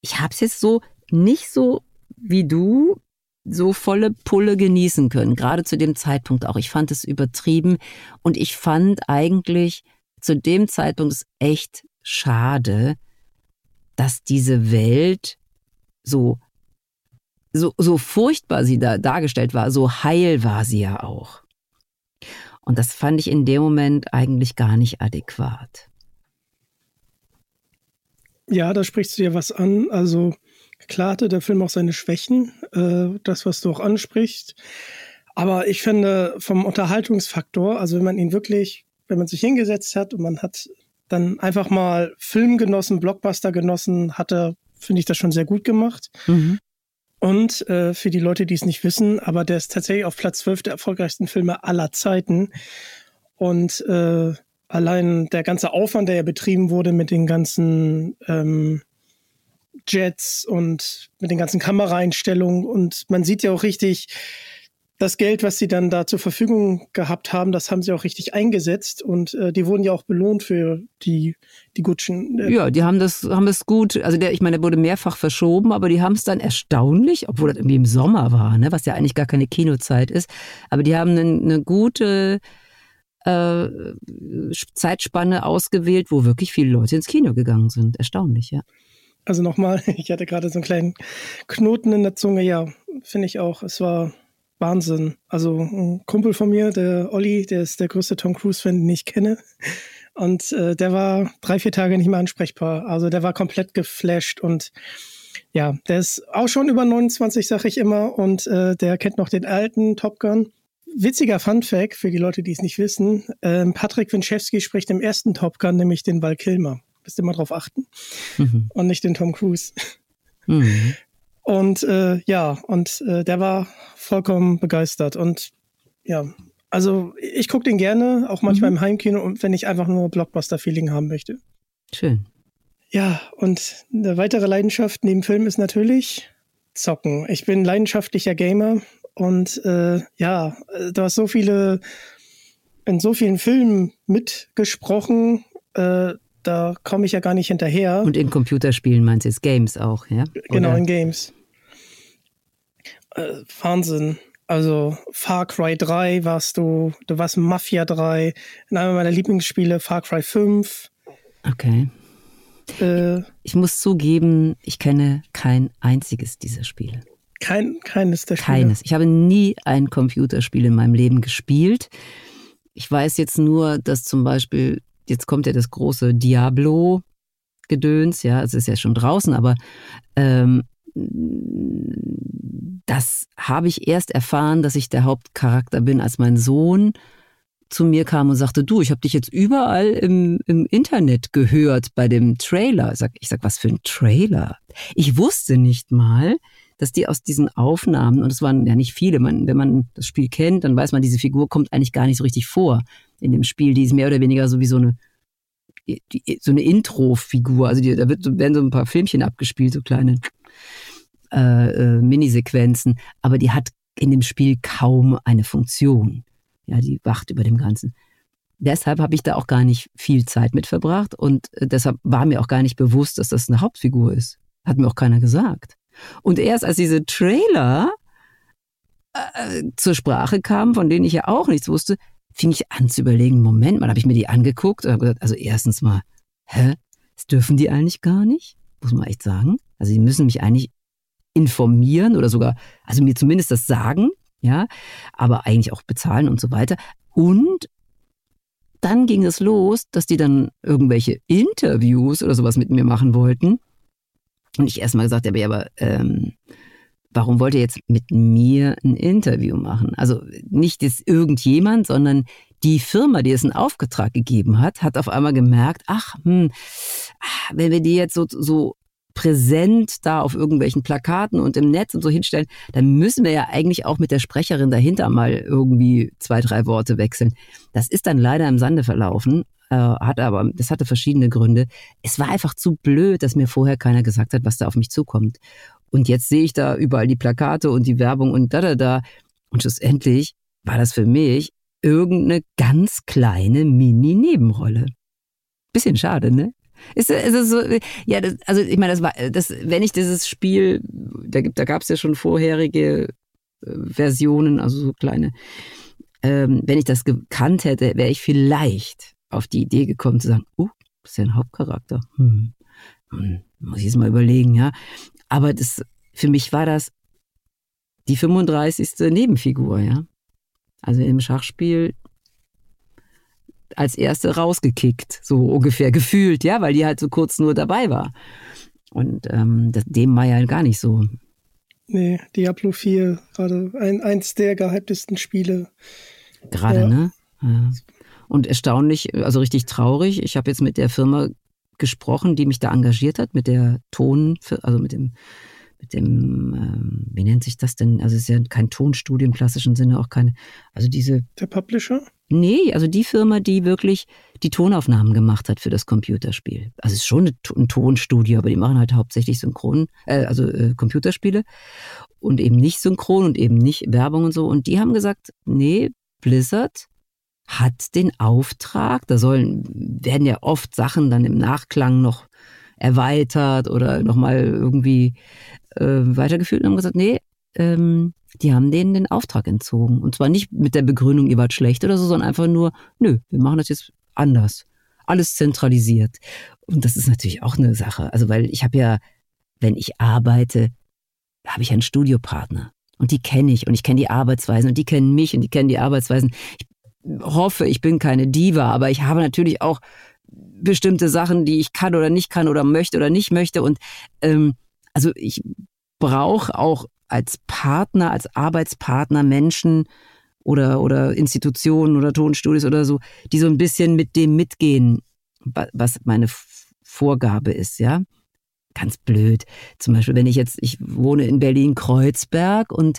ich habe es jetzt so nicht so wie du so volle Pulle genießen können, gerade zu dem Zeitpunkt auch. Ich fand es übertrieben und ich fand eigentlich, zu dem Zeitpunkt ist echt schade, dass diese Welt so, so, so furchtbar sie da dargestellt war, so heil war sie ja auch. Und das fand ich in dem Moment eigentlich gar nicht adäquat. Ja, da sprichst du ja was an. Also klar hatte der Film auch seine Schwächen, äh, das, was du auch ansprichst. Aber ich finde vom Unterhaltungsfaktor, also wenn man ihn wirklich wenn man sich hingesetzt hat und man hat dann einfach mal Film genossen, Blockbuster genossen, hat er, finde ich, das schon sehr gut gemacht. Mhm. Und äh, für die Leute, die es nicht wissen, aber der ist tatsächlich auf Platz 12 der erfolgreichsten Filme aller Zeiten. Und äh, allein der ganze Aufwand, der ja betrieben wurde mit den ganzen ähm, Jets und mit den ganzen Kameraeinstellungen. Und man sieht ja auch richtig, das Geld, was sie dann da zur Verfügung gehabt haben, das haben sie auch richtig eingesetzt und äh, die wurden ja auch belohnt für die, die Gutschen. Äh ja, die haben das, haben es gut, also der, ich meine, der wurde mehrfach verschoben, aber die haben es dann erstaunlich, obwohl das irgendwie im Sommer war, ne, was ja eigentlich gar keine Kinozeit ist, aber die haben eine, eine gute äh, Zeitspanne ausgewählt, wo wirklich viele Leute ins Kino gegangen sind. Erstaunlich, ja. Also nochmal, ich hatte gerade so einen kleinen Knoten in der Zunge, ja, finde ich auch. Es war Wahnsinn. Also ein Kumpel von mir, der Olli, der ist der größte Tom Cruise-Fan, den ich kenne. Und äh, der war drei, vier Tage nicht mehr ansprechbar. Also der war komplett geflasht und ja, der ist auch schon über 29, sag ich immer, und äh, der kennt noch den alten Top Gun. Witziger Fun Fact für die Leute, die es nicht wissen: ähm, Patrick Winchewski spricht im ersten Top Gun nämlich den Val Kilmer. Müsst ihr mal drauf achten. Mhm. Und nicht den Tom Cruise. Mhm. Und äh, ja, und äh, der war vollkommen begeistert. Und ja, also ich gucke den gerne, auch manchmal mhm. im Heimkino, und wenn ich einfach nur Blockbuster-Feeling haben möchte. Schön. Ja, und eine weitere Leidenschaft neben Film ist natürlich Zocken. Ich bin leidenschaftlicher Gamer und äh, ja, du hast so viele, in so vielen Filmen mitgesprochen, äh, da komme ich ja gar nicht hinterher. Und in Computerspielen meinst du jetzt Games auch, ja? Genau, in Games äh, Wahnsinn. Also Far Cry 3 warst du, du warst Mafia 3, in einem meiner Lieblingsspiele Far Cry 5. Okay. Äh, ich muss zugeben, ich kenne kein einziges dieser Spiele. Kein, keines der Spiele? Keines. Ich habe nie ein Computerspiel in meinem Leben gespielt. Ich weiß jetzt nur, dass zum Beispiel, jetzt kommt ja das große Diablo-Gedöns, ja, es ist ja schon draußen, aber ähm, das habe ich erst erfahren, dass ich der Hauptcharakter bin, als mein Sohn zu mir kam und sagte, du, ich habe dich jetzt überall im, im Internet gehört bei dem Trailer. Ich sag, ich sag, was für ein Trailer? Ich wusste nicht mal, dass die aus diesen Aufnahmen, und es waren ja nicht viele, man, wenn man das Spiel kennt, dann weiß man, diese Figur kommt eigentlich gar nicht so richtig vor in dem Spiel. Die ist mehr oder weniger so wie so eine, die, so eine Intro-Figur. Also die, da wird, werden so ein paar Filmchen abgespielt, so kleine äh, äh, Minisequenzen, aber die hat in dem Spiel kaum eine Funktion. Ja, die wacht über dem Ganzen. Deshalb habe ich da auch gar nicht viel Zeit mit verbracht und äh, deshalb war mir auch gar nicht bewusst, dass das eine Hauptfigur ist. Hat mir auch keiner gesagt. Und erst als diese Trailer äh, zur Sprache kamen, von denen ich ja auch nichts wusste, fing ich an zu überlegen, Moment mal, habe ich mir die angeguckt und habe gesagt, also erstens mal, hä, das dürfen die eigentlich gar nicht, muss man echt sagen. Also die müssen mich eigentlich informieren oder sogar, also mir zumindest das sagen, ja, aber eigentlich auch bezahlen und so weiter. Und dann ging es los, dass die dann irgendwelche Interviews oder sowas mit mir machen wollten. Und ich erstmal gesagt habe, ja, aber ähm, warum wollt ihr jetzt mit mir ein Interview machen? Also nicht jetzt irgendjemand, sondern die Firma, die es einen Auftrag gegeben hat, hat auf einmal gemerkt, ach, hm, ah, wenn wir die jetzt so, so präsent da auf irgendwelchen Plakaten und im Netz und so hinstellen, dann müssen wir ja eigentlich auch mit der Sprecherin dahinter mal irgendwie zwei, drei Worte wechseln. Das ist dann leider im Sande verlaufen, äh, hat aber, das hatte verschiedene Gründe. Es war einfach zu blöd, dass mir vorher keiner gesagt hat, was da auf mich zukommt. Und jetzt sehe ich da überall die Plakate und die Werbung und da, da, da. Und schlussendlich war das für mich irgendeine ganz kleine Mini-Nebenrolle. Bisschen schade, ne? Ist, ist es so, ja, das, also ich meine, das war, das, wenn ich dieses Spiel, da, da gab es ja schon vorherige äh, Versionen, also so kleine, ähm, wenn ich das gekannt hätte, wäre ich vielleicht auf die Idee gekommen zu sagen, uh, das ist ja ein Hauptcharakter. Hm. Hm, muss ich jetzt mal überlegen, ja. Aber das, für mich war das die 35. Nebenfigur, ja. Also im Schachspiel als erste rausgekickt, so ungefähr gefühlt, ja, weil die halt so kurz nur dabei war. Und ähm, das, dem war ja gar nicht so. Nee, Diablo 4, gerade ein, eins der gehyptesten Spiele. Gerade, ja. ne? Ja. Und erstaunlich, also richtig traurig. Ich habe jetzt mit der Firma gesprochen, die mich da engagiert hat, mit der Ton, also mit dem, mit dem, ähm, wie nennt sich das denn? Also es ist ja kein Tonstudio im klassischen Sinne, auch keine, also diese. Der Publisher? Nee, also die Firma, die wirklich die Tonaufnahmen gemacht hat für das Computerspiel. Also es ist schon ein Tonstudio, aber die machen halt hauptsächlich Synchron, äh, also äh, Computerspiele und eben nicht Synchron und eben nicht Werbung und so. Und die haben gesagt, nee, Blizzard hat den Auftrag, da sollen, werden ja oft Sachen dann im Nachklang noch erweitert oder nochmal irgendwie äh, weitergeführt und haben gesagt, nee, ähm, die haben denen den Auftrag entzogen. Und zwar nicht mit der Begründung, ihr wart schlecht oder so, sondern einfach nur, nö, wir machen das jetzt anders. Alles zentralisiert. Und das ist natürlich auch eine Sache. Also, weil ich habe ja, wenn ich arbeite, habe ich einen Studiopartner. Und die kenne ich und ich kenne die Arbeitsweisen und die kennen mich und die kennen die Arbeitsweisen. Ich hoffe, ich bin keine Diva, aber ich habe natürlich auch bestimmte Sachen, die ich kann oder nicht kann oder möchte oder nicht möchte. Und ähm, also ich brauche auch als Partner, als Arbeitspartner Menschen oder, oder Institutionen oder Tonstudios oder so, die so ein bisschen mit dem mitgehen, was meine Vorgabe ist, ja. Ganz blöd. Zum Beispiel, wenn ich jetzt, ich wohne in Berlin-Kreuzberg und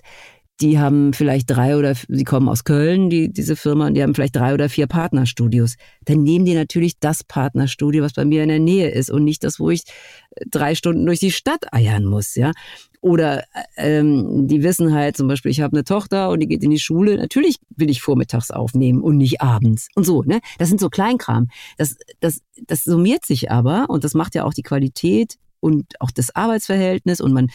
die haben vielleicht drei oder, sie kommen aus Köln, die, diese Firma, und die haben vielleicht drei oder vier Partnerstudios. Dann nehmen die natürlich das Partnerstudio, was bei mir in der Nähe ist und nicht das, wo ich drei Stunden durch die Stadt eiern muss, ja. Oder ähm, die wissen halt zum Beispiel, ich habe eine Tochter und die geht in die Schule. Natürlich will ich vormittags aufnehmen und nicht abends und so. Ne, das sind so Kleinkram. Das, das, das summiert sich aber und das macht ja auch die Qualität und auch das Arbeitsverhältnis und man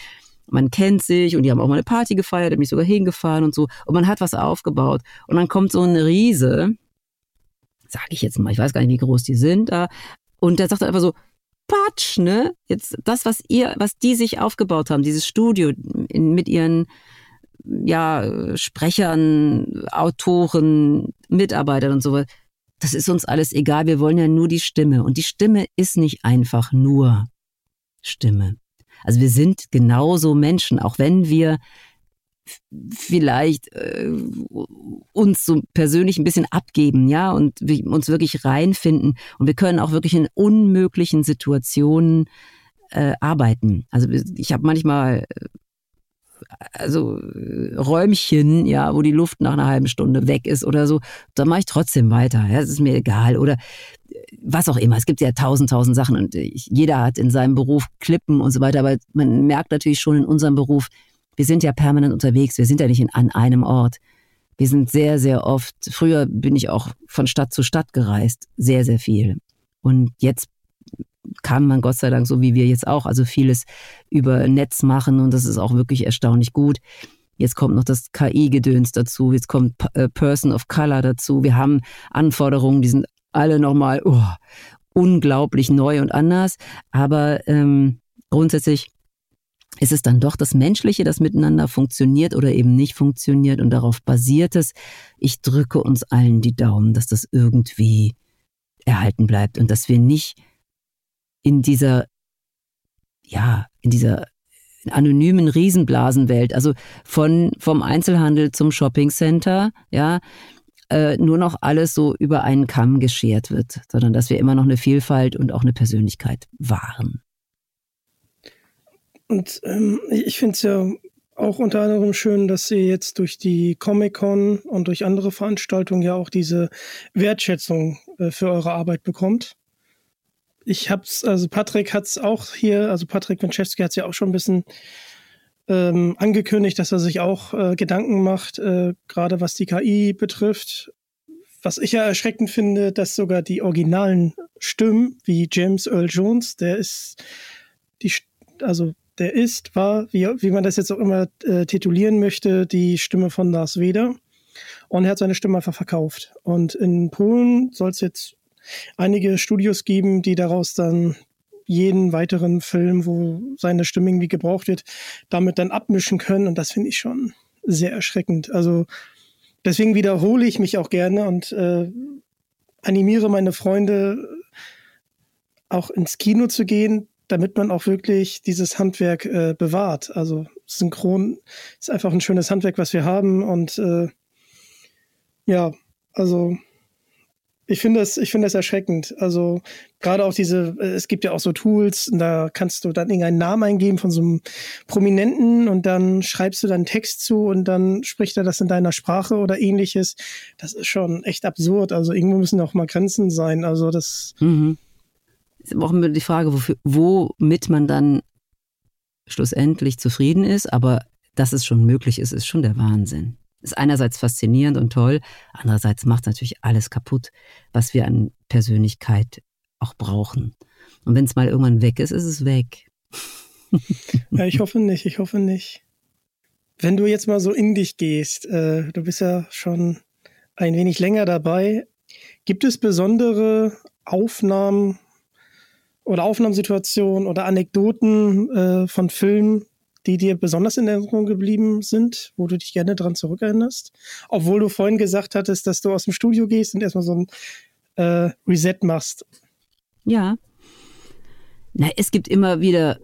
man kennt sich und die haben auch mal eine Party gefeiert, da bin ich sogar hingefahren und so. Und man hat was aufgebaut. Und dann kommt so ein Riese, sag ich jetzt mal, ich weiß gar nicht, wie groß die sind, da, und der sagt dann einfach so, Patsch, ne? Jetzt das, was ihr, was die sich aufgebaut haben, dieses Studio in, mit ihren ja, Sprechern, Autoren, Mitarbeitern und so. Das ist uns alles egal. Wir wollen ja nur die Stimme. Und die Stimme ist nicht einfach nur Stimme. Also wir sind genauso Menschen, auch wenn wir vielleicht äh, uns so persönlich ein bisschen abgeben, ja, und wir, uns wirklich reinfinden. Und wir können auch wirklich in unmöglichen Situationen äh, arbeiten. Also ich habe manchmal äh, also Räumchen, ja, wo die Luft nach einer halben Stunde weg ist oder so, da mache ich trotzdem weiter. Ja, es ist mir egal. Oder was auch immer. Es gibt ja tausend, tausend Sachen und jeder hat in seinem Beruf Klippen und so weiter. Aber man merkt natürlich schon in unserem Beruf, wir sind ja permanent unterwegs. Wir sind ja nicht in, an einem Ort. Wir sind sehr, sehr oft, früher bin ich auch von Stadt zu Stadt gereist. Sehr, sehr viel. Und jetzt kann man Gott sei Dank, so wie wir jetzt auch, also vieles über Netz machen und das ist auch wirklich erstaunlich gut. Jetzt kommt noch das KI-Gedöns dazu, jetzt kommt äh, Person of Color dazu. Wir haben Anforderungen, die sind alle nochmal oh, unglaublich neu und anders. Aber ähm, grundsätzlich ist es dann doch das Menschliche, das miteinander funktioniert oder eben nicht funktioniert und darauf basiert es. Ich drücke uns allen die Daumen, dass das irgendwie erhalten bleibt und dass wir nicht in dieser, ja, in dieser anonymen Riesenblasenwelt, also von, vom Einzelhandel zum Shoppingcenter, ja, äh, nur noch alles so über einen Kamm geschert wird, sondern dass wir immer noch eine Vielfalt und auch eine Persönlichkeit wahren. Und ähm, ich finde es ja auch unter anderem schön, dass ihr jetzt durch die Comic-Con und durch andere Veranstaltungen ja auch diese Wertschätzung äh, für eure Arbeit bekommt. Ich hab's, also Patrick hat's auch hier, also Patrick Winchewski hat's ja auch schon ein bisschen ähm, angekündigt, dass er sich auch äh, Gedanken macht, äh, gerade was die KI betrifft. Was ich ja erschreckend finde, dass sogar die originalen Stimmen, wie James Earl Jones, der ist die, also der ist, war, wie, wie man das jetzt auch immer äh, titulieren möchte, die Stimme von Lars Vader. Und er hat seine Stimme einfach verkauft. Und in Polen soll es jetzt einige Studios geben, die daraus dann jeden weiteren Film, wo seine Stimme irgendwie gebraucht wird, damit dann abmischen können. Und das finde ich schon sehr erschreckend. Also deswegen wiederhole ich mich auch gerne und äh, animiere meine Freunde auch ins Kino zu gehen, damit man auch wirklich dieses Handwerk äh, bewahrt. Also Synchron ist einfach ein schönes Handwerk, was wir haben. Und äh, ja, also Ich finde das, ich finde das erschreckend. Also gerade auch diese, es gibt ja auch so Tools, da kannst du dann irgendeinen Namen eingeben von so einem Prominenten und dann schreibst du dann Text zu und dann spricht er das in deiner Sprache oder ähnliches. Das ist schon echt absurd. Also irgendwo müssen auch mal Grenzen sein. Also das. Mhm. Ist auch immer die Frage, wofür, womit man dann schlussendlich zufrieden ist, aber dass es schon möglich ist, ist schon der Wahnsinn. Ist einerseits faszinierend und toll, andererseits macht natürlich alles kaputt, was wir an Persönlichkeit auch brauchen. Und wenn es mal irgendwann weg ist, ist es weg. ja, ich hoffe nicht, ich hoffe nicht. Wenn du jetzt mal so in dich gehst, äh, du bist ja schon ein wenig länger dabei, gibt es besondere Aufnahmen oder Aufnahmesituationen oder Anekdoten äh, von Filmen, die dir besonders in Erinnerung geblieben sind, wo du dich gerne daran zurückerinnerst? Obwohl du vorhin gesagt hattest, dass du aus dem Studio gehst und erstmal so ein äh, Reset machst. Ja. Na, es gibt immer wieder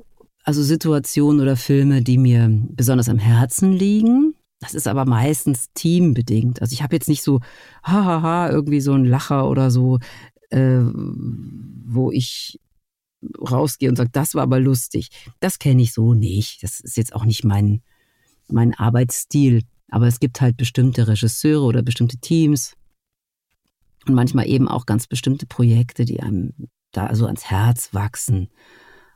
also Situationen oder Filme, die mir besonders am Herzen liegen. Das ist aber meistens teambedingt. Also ich habe jetzt nicht so, hahaha, irgendwie so ein Lacher oder so, äh, wo ich rausgehe und sage, das war aber lustig. Das kenne ich so nicht. Das ist jetzt auch nicht mein, mein Arbeitsstil. Aber es gibt halt bestimmte Regisseure oder bestimmte Teams und manchmal eben auch ganz bestimmte Projekte, die einem da so ans Herz wachsen.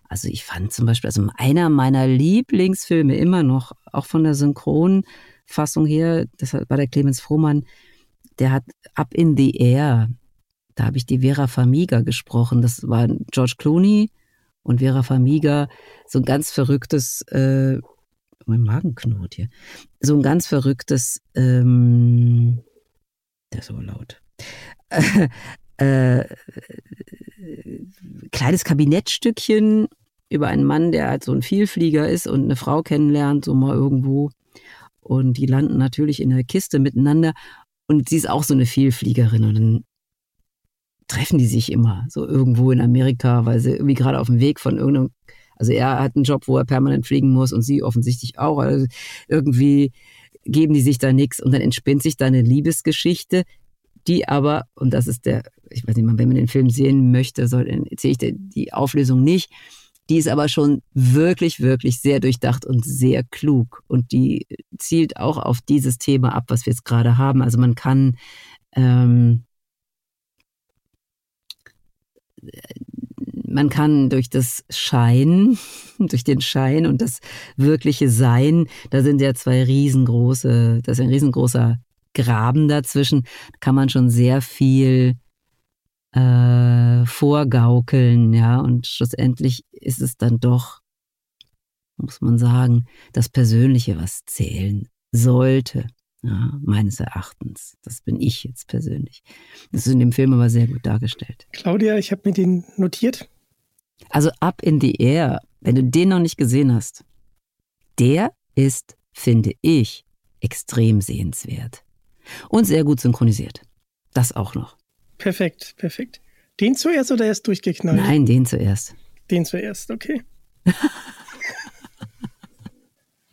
Also ich fand zum Beispiel, also einer meiner Lieblingsfilme immer noch, auch von der Synchronfassung her, das war der Clemens Frohmann, der hat Up in the Air da habe ich die Vera Famiga gesprochen. Das war George Clooney und Vera Famiga. So ein ganz verrücktes, äh, mein Magen knurrt hier. So ein ganz verrücktes, ähm, der ist so laut. äh, kleines Kabinettstückchen über einen Mann, der halt so ein Vielflieger ist und eine Frau kennenlernt, so mal irgendwo. Und die landen natürlich in der Kiste miteinander. Und sie ist auch so eine Vielfliegerin. Und dann treffen die sich immer so irgendwo in Amerika, weil sie irgendwie gerade auf dem Weg von irgendeinem, also er hat einen Job, wo er permanent fliegen muss und sie offensichtlich auch. Also irgendwie geben die sich da nichts und dann entspinnt sich da eine Liebesgeschichte, die aber, und das ist der, ich weiß nicht mal, wenn man den Film sehen möchte, soll, erzähle ich die Auflösung nicht. Die ist aber schon wirklich, wirklich sehr durchdacht und sehr klug. Und die zielt auch auf dieses Thema ab, was wir jetzt gerade haben. Also man kann ähm, man kann durch das Schein, durch den Schein und das wirkliche Sein, da sind ja zwei riesengroße, das ist ein riesengroßer Graben dazwischen, kann man schon sehr viel äh, vorgaukeln, ja, und schlussendlich ist es dann doch, muss man sagen, das Persönliche, was zählen sollte. Ja, meines Erachtens. Das bin ich jetzt persönlich. Das ist in dem Film aber sehr gut dargestellt. Claudia, ich habe mir den notiert. Also Up in the Air, wenn du den noch nicht gesehen hast, der ist, finde ich, extrem sehenswert. Und sehr gut synchronisiert. Das auch noch. Perfekt, perfekt. Den zuerst oder erst durchgeknallt? Nein, den zuerst. Den zuerst, okay.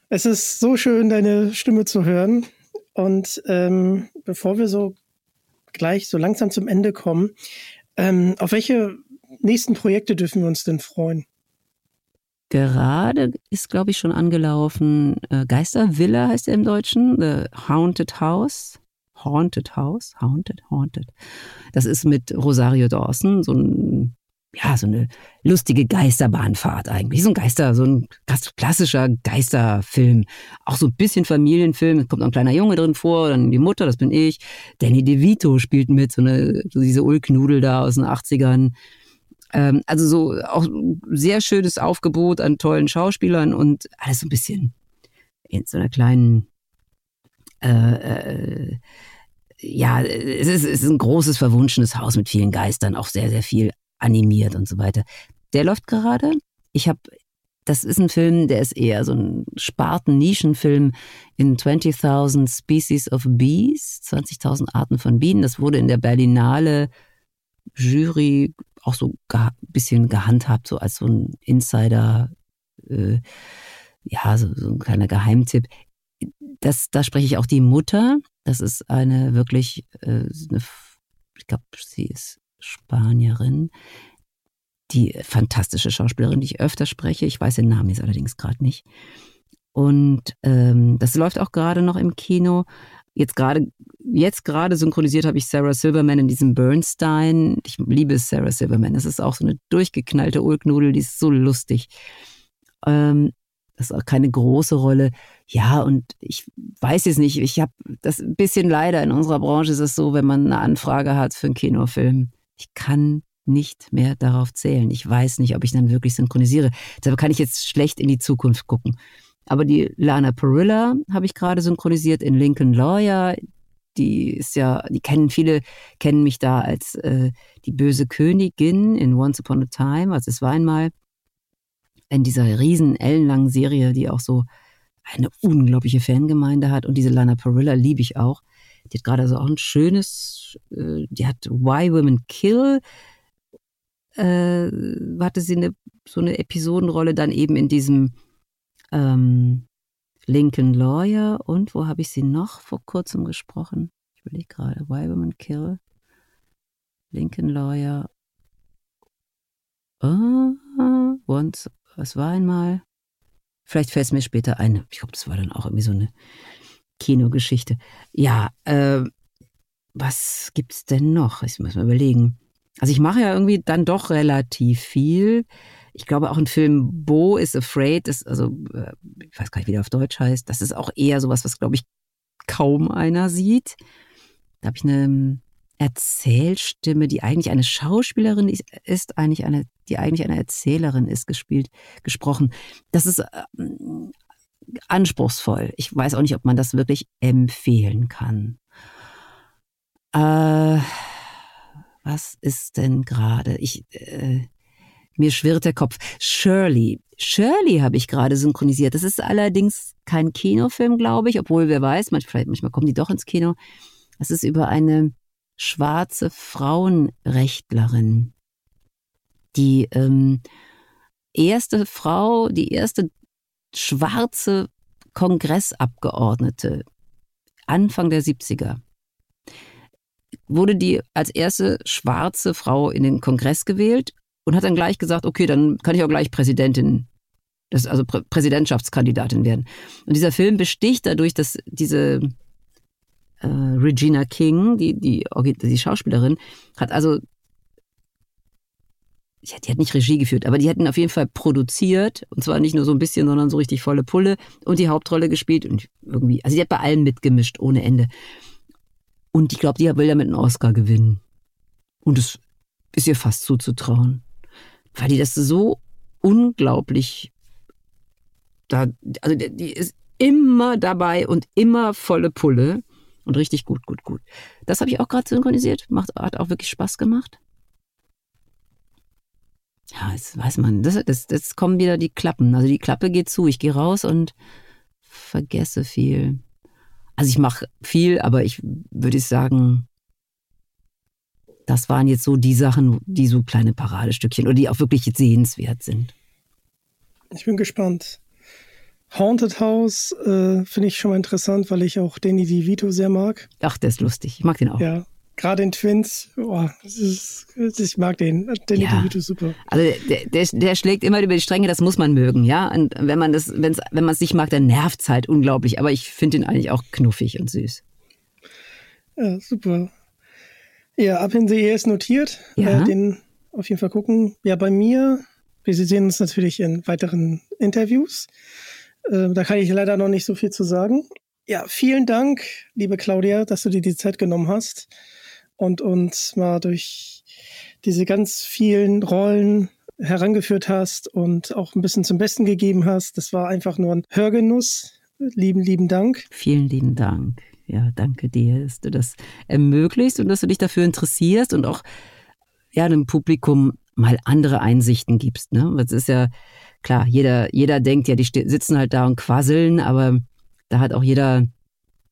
es ist so schön, deine Stimme zu hören. Und ähm, bevor wir so gleich so langsam zum Ende kommen, ähm, auf welche nächsten Projekte dürfen wir uns denn freuen? Gerade ist, glaube ich, schon angelaufen, äh, Geistervilla heißt er im Deutschen, The Haunted House. Haunted House, Haunted, Haunted. Das ist mit Rosario Dawson, so ein ja, so eine lustige Geisterbahnfahrt eigentlich. So ein Geister, so ein klassischer Geisterfilm. Auch so ein bisschen Familienfilm. Es kommt noch ein kleiner Junge drin vor, dann die Mutter, das bin ich. Danny DeVito spielt mit, so eine, so diese Ulknudel da aus den 80ern. Ähm, also so auch sehr schönes Aufgebot an tollen Schauspielern und alles so ein bisschen in so einer kleinen, äh, äh, ja, es ist, es ist ein großes, verwunschenes Haus mit vielen Geistern, auch sehr, sehr viel animiert und so weiter. Der läuft gerade. Ich habe, das ist ein Film, der ist eher so ein Sparten-Nischenfilm in 20.000 Species of Bees, 20.000 Arten von Bienen. Das wurde in der Berlinale Jury auch so ein bisschen gehandhabt, so als so ein Insider, äh, ja, so, so ein kleiner Geheimtipp. Das, da spreche ich auch die Mutter. Das ist eine wirklich äh, eine ich glaube, sie ist Spanierin, die fantastische Schauspielerin, die ich öfter spreche. Ich weiß den Namen jetzt allerdings gerade nicht. Und ähm, das läuft auch gerade noch im Kino. Jetzt gerade jetzt synchronisiert habe ich Sarah Silverman in diesem Bernstein. Ich liebe Sarah Silverman. Das ist auch so eine durchgeknallte Ulknudel, die ist so lustig. Ähm, das ist auch keine große Rolle. Ja, und ich weiß jetzt nicht, ich habe das ein bisschen leider in unserer Branche ist es so, wenn man eine Anfrage hat für einen Kinofilm. Ich kann nicht mehr darauf zählen. Ich weiß nicht, ob ich dann wirklich synchronisiere. Deshalb kann ich jetzt schlecht in die Zukunft gucken. Aber die Lana Parilla habe ich gerade synchronisiert in Lincoln Lawyer. Die ist ja, die kennen viele, kennen mich da als äh, die böse Königin in Once Upon a Time. Also es war einmal in dieser riesen ellenlangen Serie, die auch so eine unglaubliche Fangemeinde hat. Und diese Lana Parilla liebe ich auch. Die hat gerade so auch ein schönes, äh, die hat Why Women Kill, äh, hatte sie eine, so eine Episodenrolle dann eben in diesem ähm, Lincoln Lawyer und wo habe ich sie noch vor kurzem gesprochen? Ich überlege gerade, Why Women Kill, Lincoln Lawyer, uh, Once, was war einmal? Vielleicht fällt es mir später ein. Ich glaube, das war dann auch irgendwie so eine Kinogeschichte. Ja, äh, was gibt's denn noch? Ich muss mal überlegen. Also ich mache ja irgendwie dann doch relativ viel. Ich glaube auch ein Film Bo is Afraid, ist also, äh, ich weiß gar nicht, wie der auf Deutsch heißt. Das ist auch eher sowas, was, glaube ich, kaum einer sieht. Da habe ich eine ähm, Erzählstimme, die eigentlich eine Schauspielerin ist, eigentlich eine, die eigentlich eine Erzählerin ist, gespielt, gesprochen. Das ist äh, anspruchsvoll. Ich weiß auch nicht, ob man das wirklich empfehlen kann. Äh, was ist denn gerade? Ich, äh, mir schwirrt der Kopf. Shirley. Shirley habe ich gerade synchronisiert. Das ist allerdings kein Kinofilm, glaube ich, obwohl wer weiß, manchmal, manchmal kommen die doch ins Kino. Das ist über eine schwarze Frauenrechtlerin, die ähm, erste Frau, die erste schwarze Kongressabgeordnete Anfang der 70er wurde die als erste schwarze Frau in den Kongress gewählt und hat dann gleich gesagt, okay, dann kann ich auch gleich Präsidentin, das, also Prä Präsidentschaftskandidatin werden. Und dieser Film besticht dadurch, dass diese äh, Regina King, die, die, die Schauspielerin, hat also ja, die hat nicht Regie geführt, aber die hatten auf jeden Fall produziert und zwar nicht nur so ein bisschen, sondern so richtig volle Pulle und die Hauptrolle gespielt und irgendwie, also die hat bei allen mitgemischt ohne Ende. Und ich glaube, die will damit einen Oscar gewinnen. Und es ist ihr fast zuzutrauen. Weil die das so unglaublich, da, also die ist immer dabei und immer volle Pulle. Und richtig gut, gut, gut. Das habe ich auch gerade synchronisiert. Macht, hat auch wirklich Spaß gemacht. Ja, jetzt weiß man, das, das, das kommen wieder die Klappen. Also die Klappe geht zu. Ich gehe raus und vergesse viel. Also ich mache viel, aber ich würde sagen, das waren jetzt so die Sachen, die so kleine Paradestückchen oder die auch wirklich sehenswert sind. Ich bin gespannt. Haunted House äh, finde ich schon mal interessant, weil ich auch Danny DeVito sehr mag. Ach, der ist lustig. Ich mag den auch. Ja, gerade in Twins, oh, ist, ich mag den. Danny ja. DeVito super. Also der, der, der, schlägt immer über die Stränge, das muss man mögen, ja. Und wenn man das, wenn's, wenn man es nicht mag, dann nervt es halt unglaublich. Aber ich finde ihn eigentlich auch knuffig und süß. Ja, super. Ja, ab in the ist notiert. Ja. Äh, den auf jeden Fall gucken. Ja, bei mir, wir sehen uns natürlich in weiteren Interviews. Äh, da kann ich leider noch nicht so viel zu sagen. Ja, vielen Dank, liebe Claudia, dass du dir die Zeit genommen hast und uns mal durch diese ganz vielen Rollen herangeführt hast und auch ein bisschen zum Besten gegeben hast. Das war einfach nur ein Hörgenuss. Lieben, lieben Dank. Vielen lieben Dank. Ja, danke dir, dass du das ermöglicht und dass du dich dafür interessierst und auch ja, dem Publikum mal andere Einsichten gibst. Ne? Das ist ja klar, jeder, jeder denkt ja, die sitzen halt da und quasseln, aber da hat auch jeder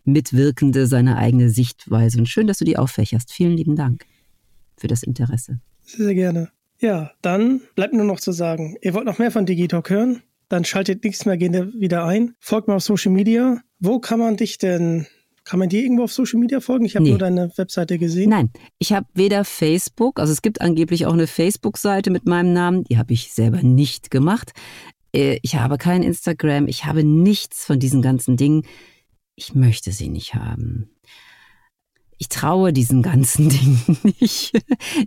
Mitwirkende seine eigene Sichtweise. Und schön, dass du die auffächerst. Vielen lieben Dank für das Interesse. Sehr, sehr gerne. Ja, dann bleibt nur noch zu sagen, ihr wollt noch mehr von Digitalk hören? Dann schaltet nichts mehr wieder ein. Folgt mir auf Social Media. Wo kann man dich denn Kann man dir irgendwo auf Social Media folgen? Ich habe Nee. nur deine Webseite gesehen. Nein, ich habe weder Facebook, also es gibt angeblich auch eine Facebook-Seite mit meinem Namen, die habe ich selber nicht gemacht. Äh, Ich habe kein Instagram, ich habe nichts von diesen ganzen Dingen. Ich möchte sie nicht haben. Ich traue diesen ganzen Dingen nicht.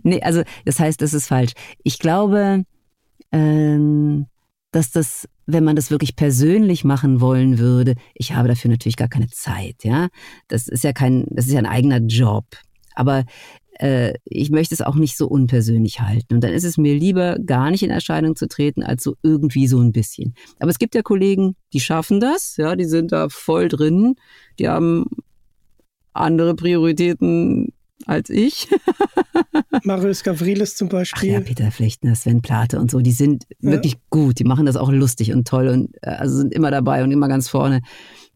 nee, also das heißt, das ist falsch. Ich glaube, ähm, dass das, wenn man das wirklich persönlich machen wollen würde, ich habe dafür natürlich gar keine Zeit, ja. Das ist ja kein, das ist ja ein eigener Job. Aber äh, ich möchte es auch nicht so unpersönlich halten. Und dann ist es mir lieber, gar nicht in Erscheinung zu treten, als so irgendwie so ein bisschen. Aber es gibt ja Kollegen, die schaffen das, ja, die sind da voll drin, die haben andere Prioritäten als ich. Marius Gavrilis zum Ach ja, Beispiel. Peter Flechtner, Sven Plate und so, die sind Ja. wirklich gut. Die machen das auch lustig und toll und äh, also sind immer dabei und immer ganz vorne.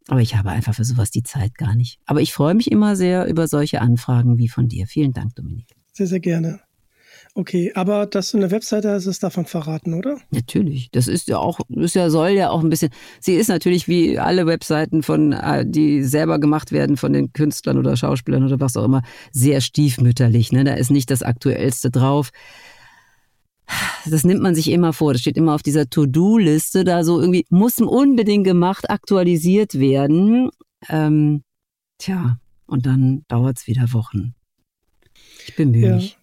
Aber ich habe einfach für sowas die Zeit gar nicht. Aber ich freue mich immer sehr über solche Anfragen wie von dir. Vielen Dank, Dominik. Sehr, sehr gerne. Okay, aber dass du eine Webseite hast, ist davon verraten, oder? Natürlich. Das ist ja auch, das ist ja, soll ja auch ein bisschen. Sie ist natürlich wie alle Webseiten von, äh, die selber gemacht werden von den Künstlern oder Schauspielern oder was auch immer, sehr stiefmütterlich. Ne? Da ist nicht das Aktuellste drauf. Das nimmt man sich immer vor. Das steht immer auf dieser To-Do-Liste. Da so irgendwie muss unbedingt gemacht, aktualisiert werden. Ähm, tja, und dann dauert's wieder Wochen. Ich bemühe Ja. mich.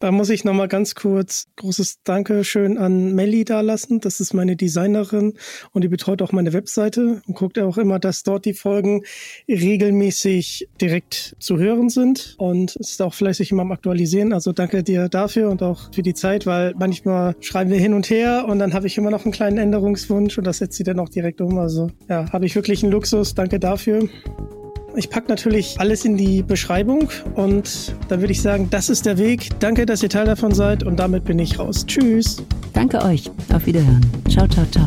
Da muss ich nochmal ganz kurz großes Dankeschön an Melli dalassen. Das ist meine Designerin und die betreut auch meine Webseite und guckt auch immer, dass dort die Folgen regelmäßig direkt zu hören sind und ist auch fleißig immer am Aktualisieren. Also danke dir dafür und auch für die Zeit, weil manchmal schreiben wir hin und her und dann habe ich immer noch einen kleinen Änderungswunsch und das setzt sie dann auch direkt um. Also ja, habe ich wirklich einen Luxus. Danke dafür. Ich packe natürlich alles in die Beschreibung und dann würde ich sagen, das ist der Weg. Danke, dass ihr Teil davon seid und damit bin ich raus. Tschüss. Danke euch. Auf Wiederhören. Ciao, ciao, ciao.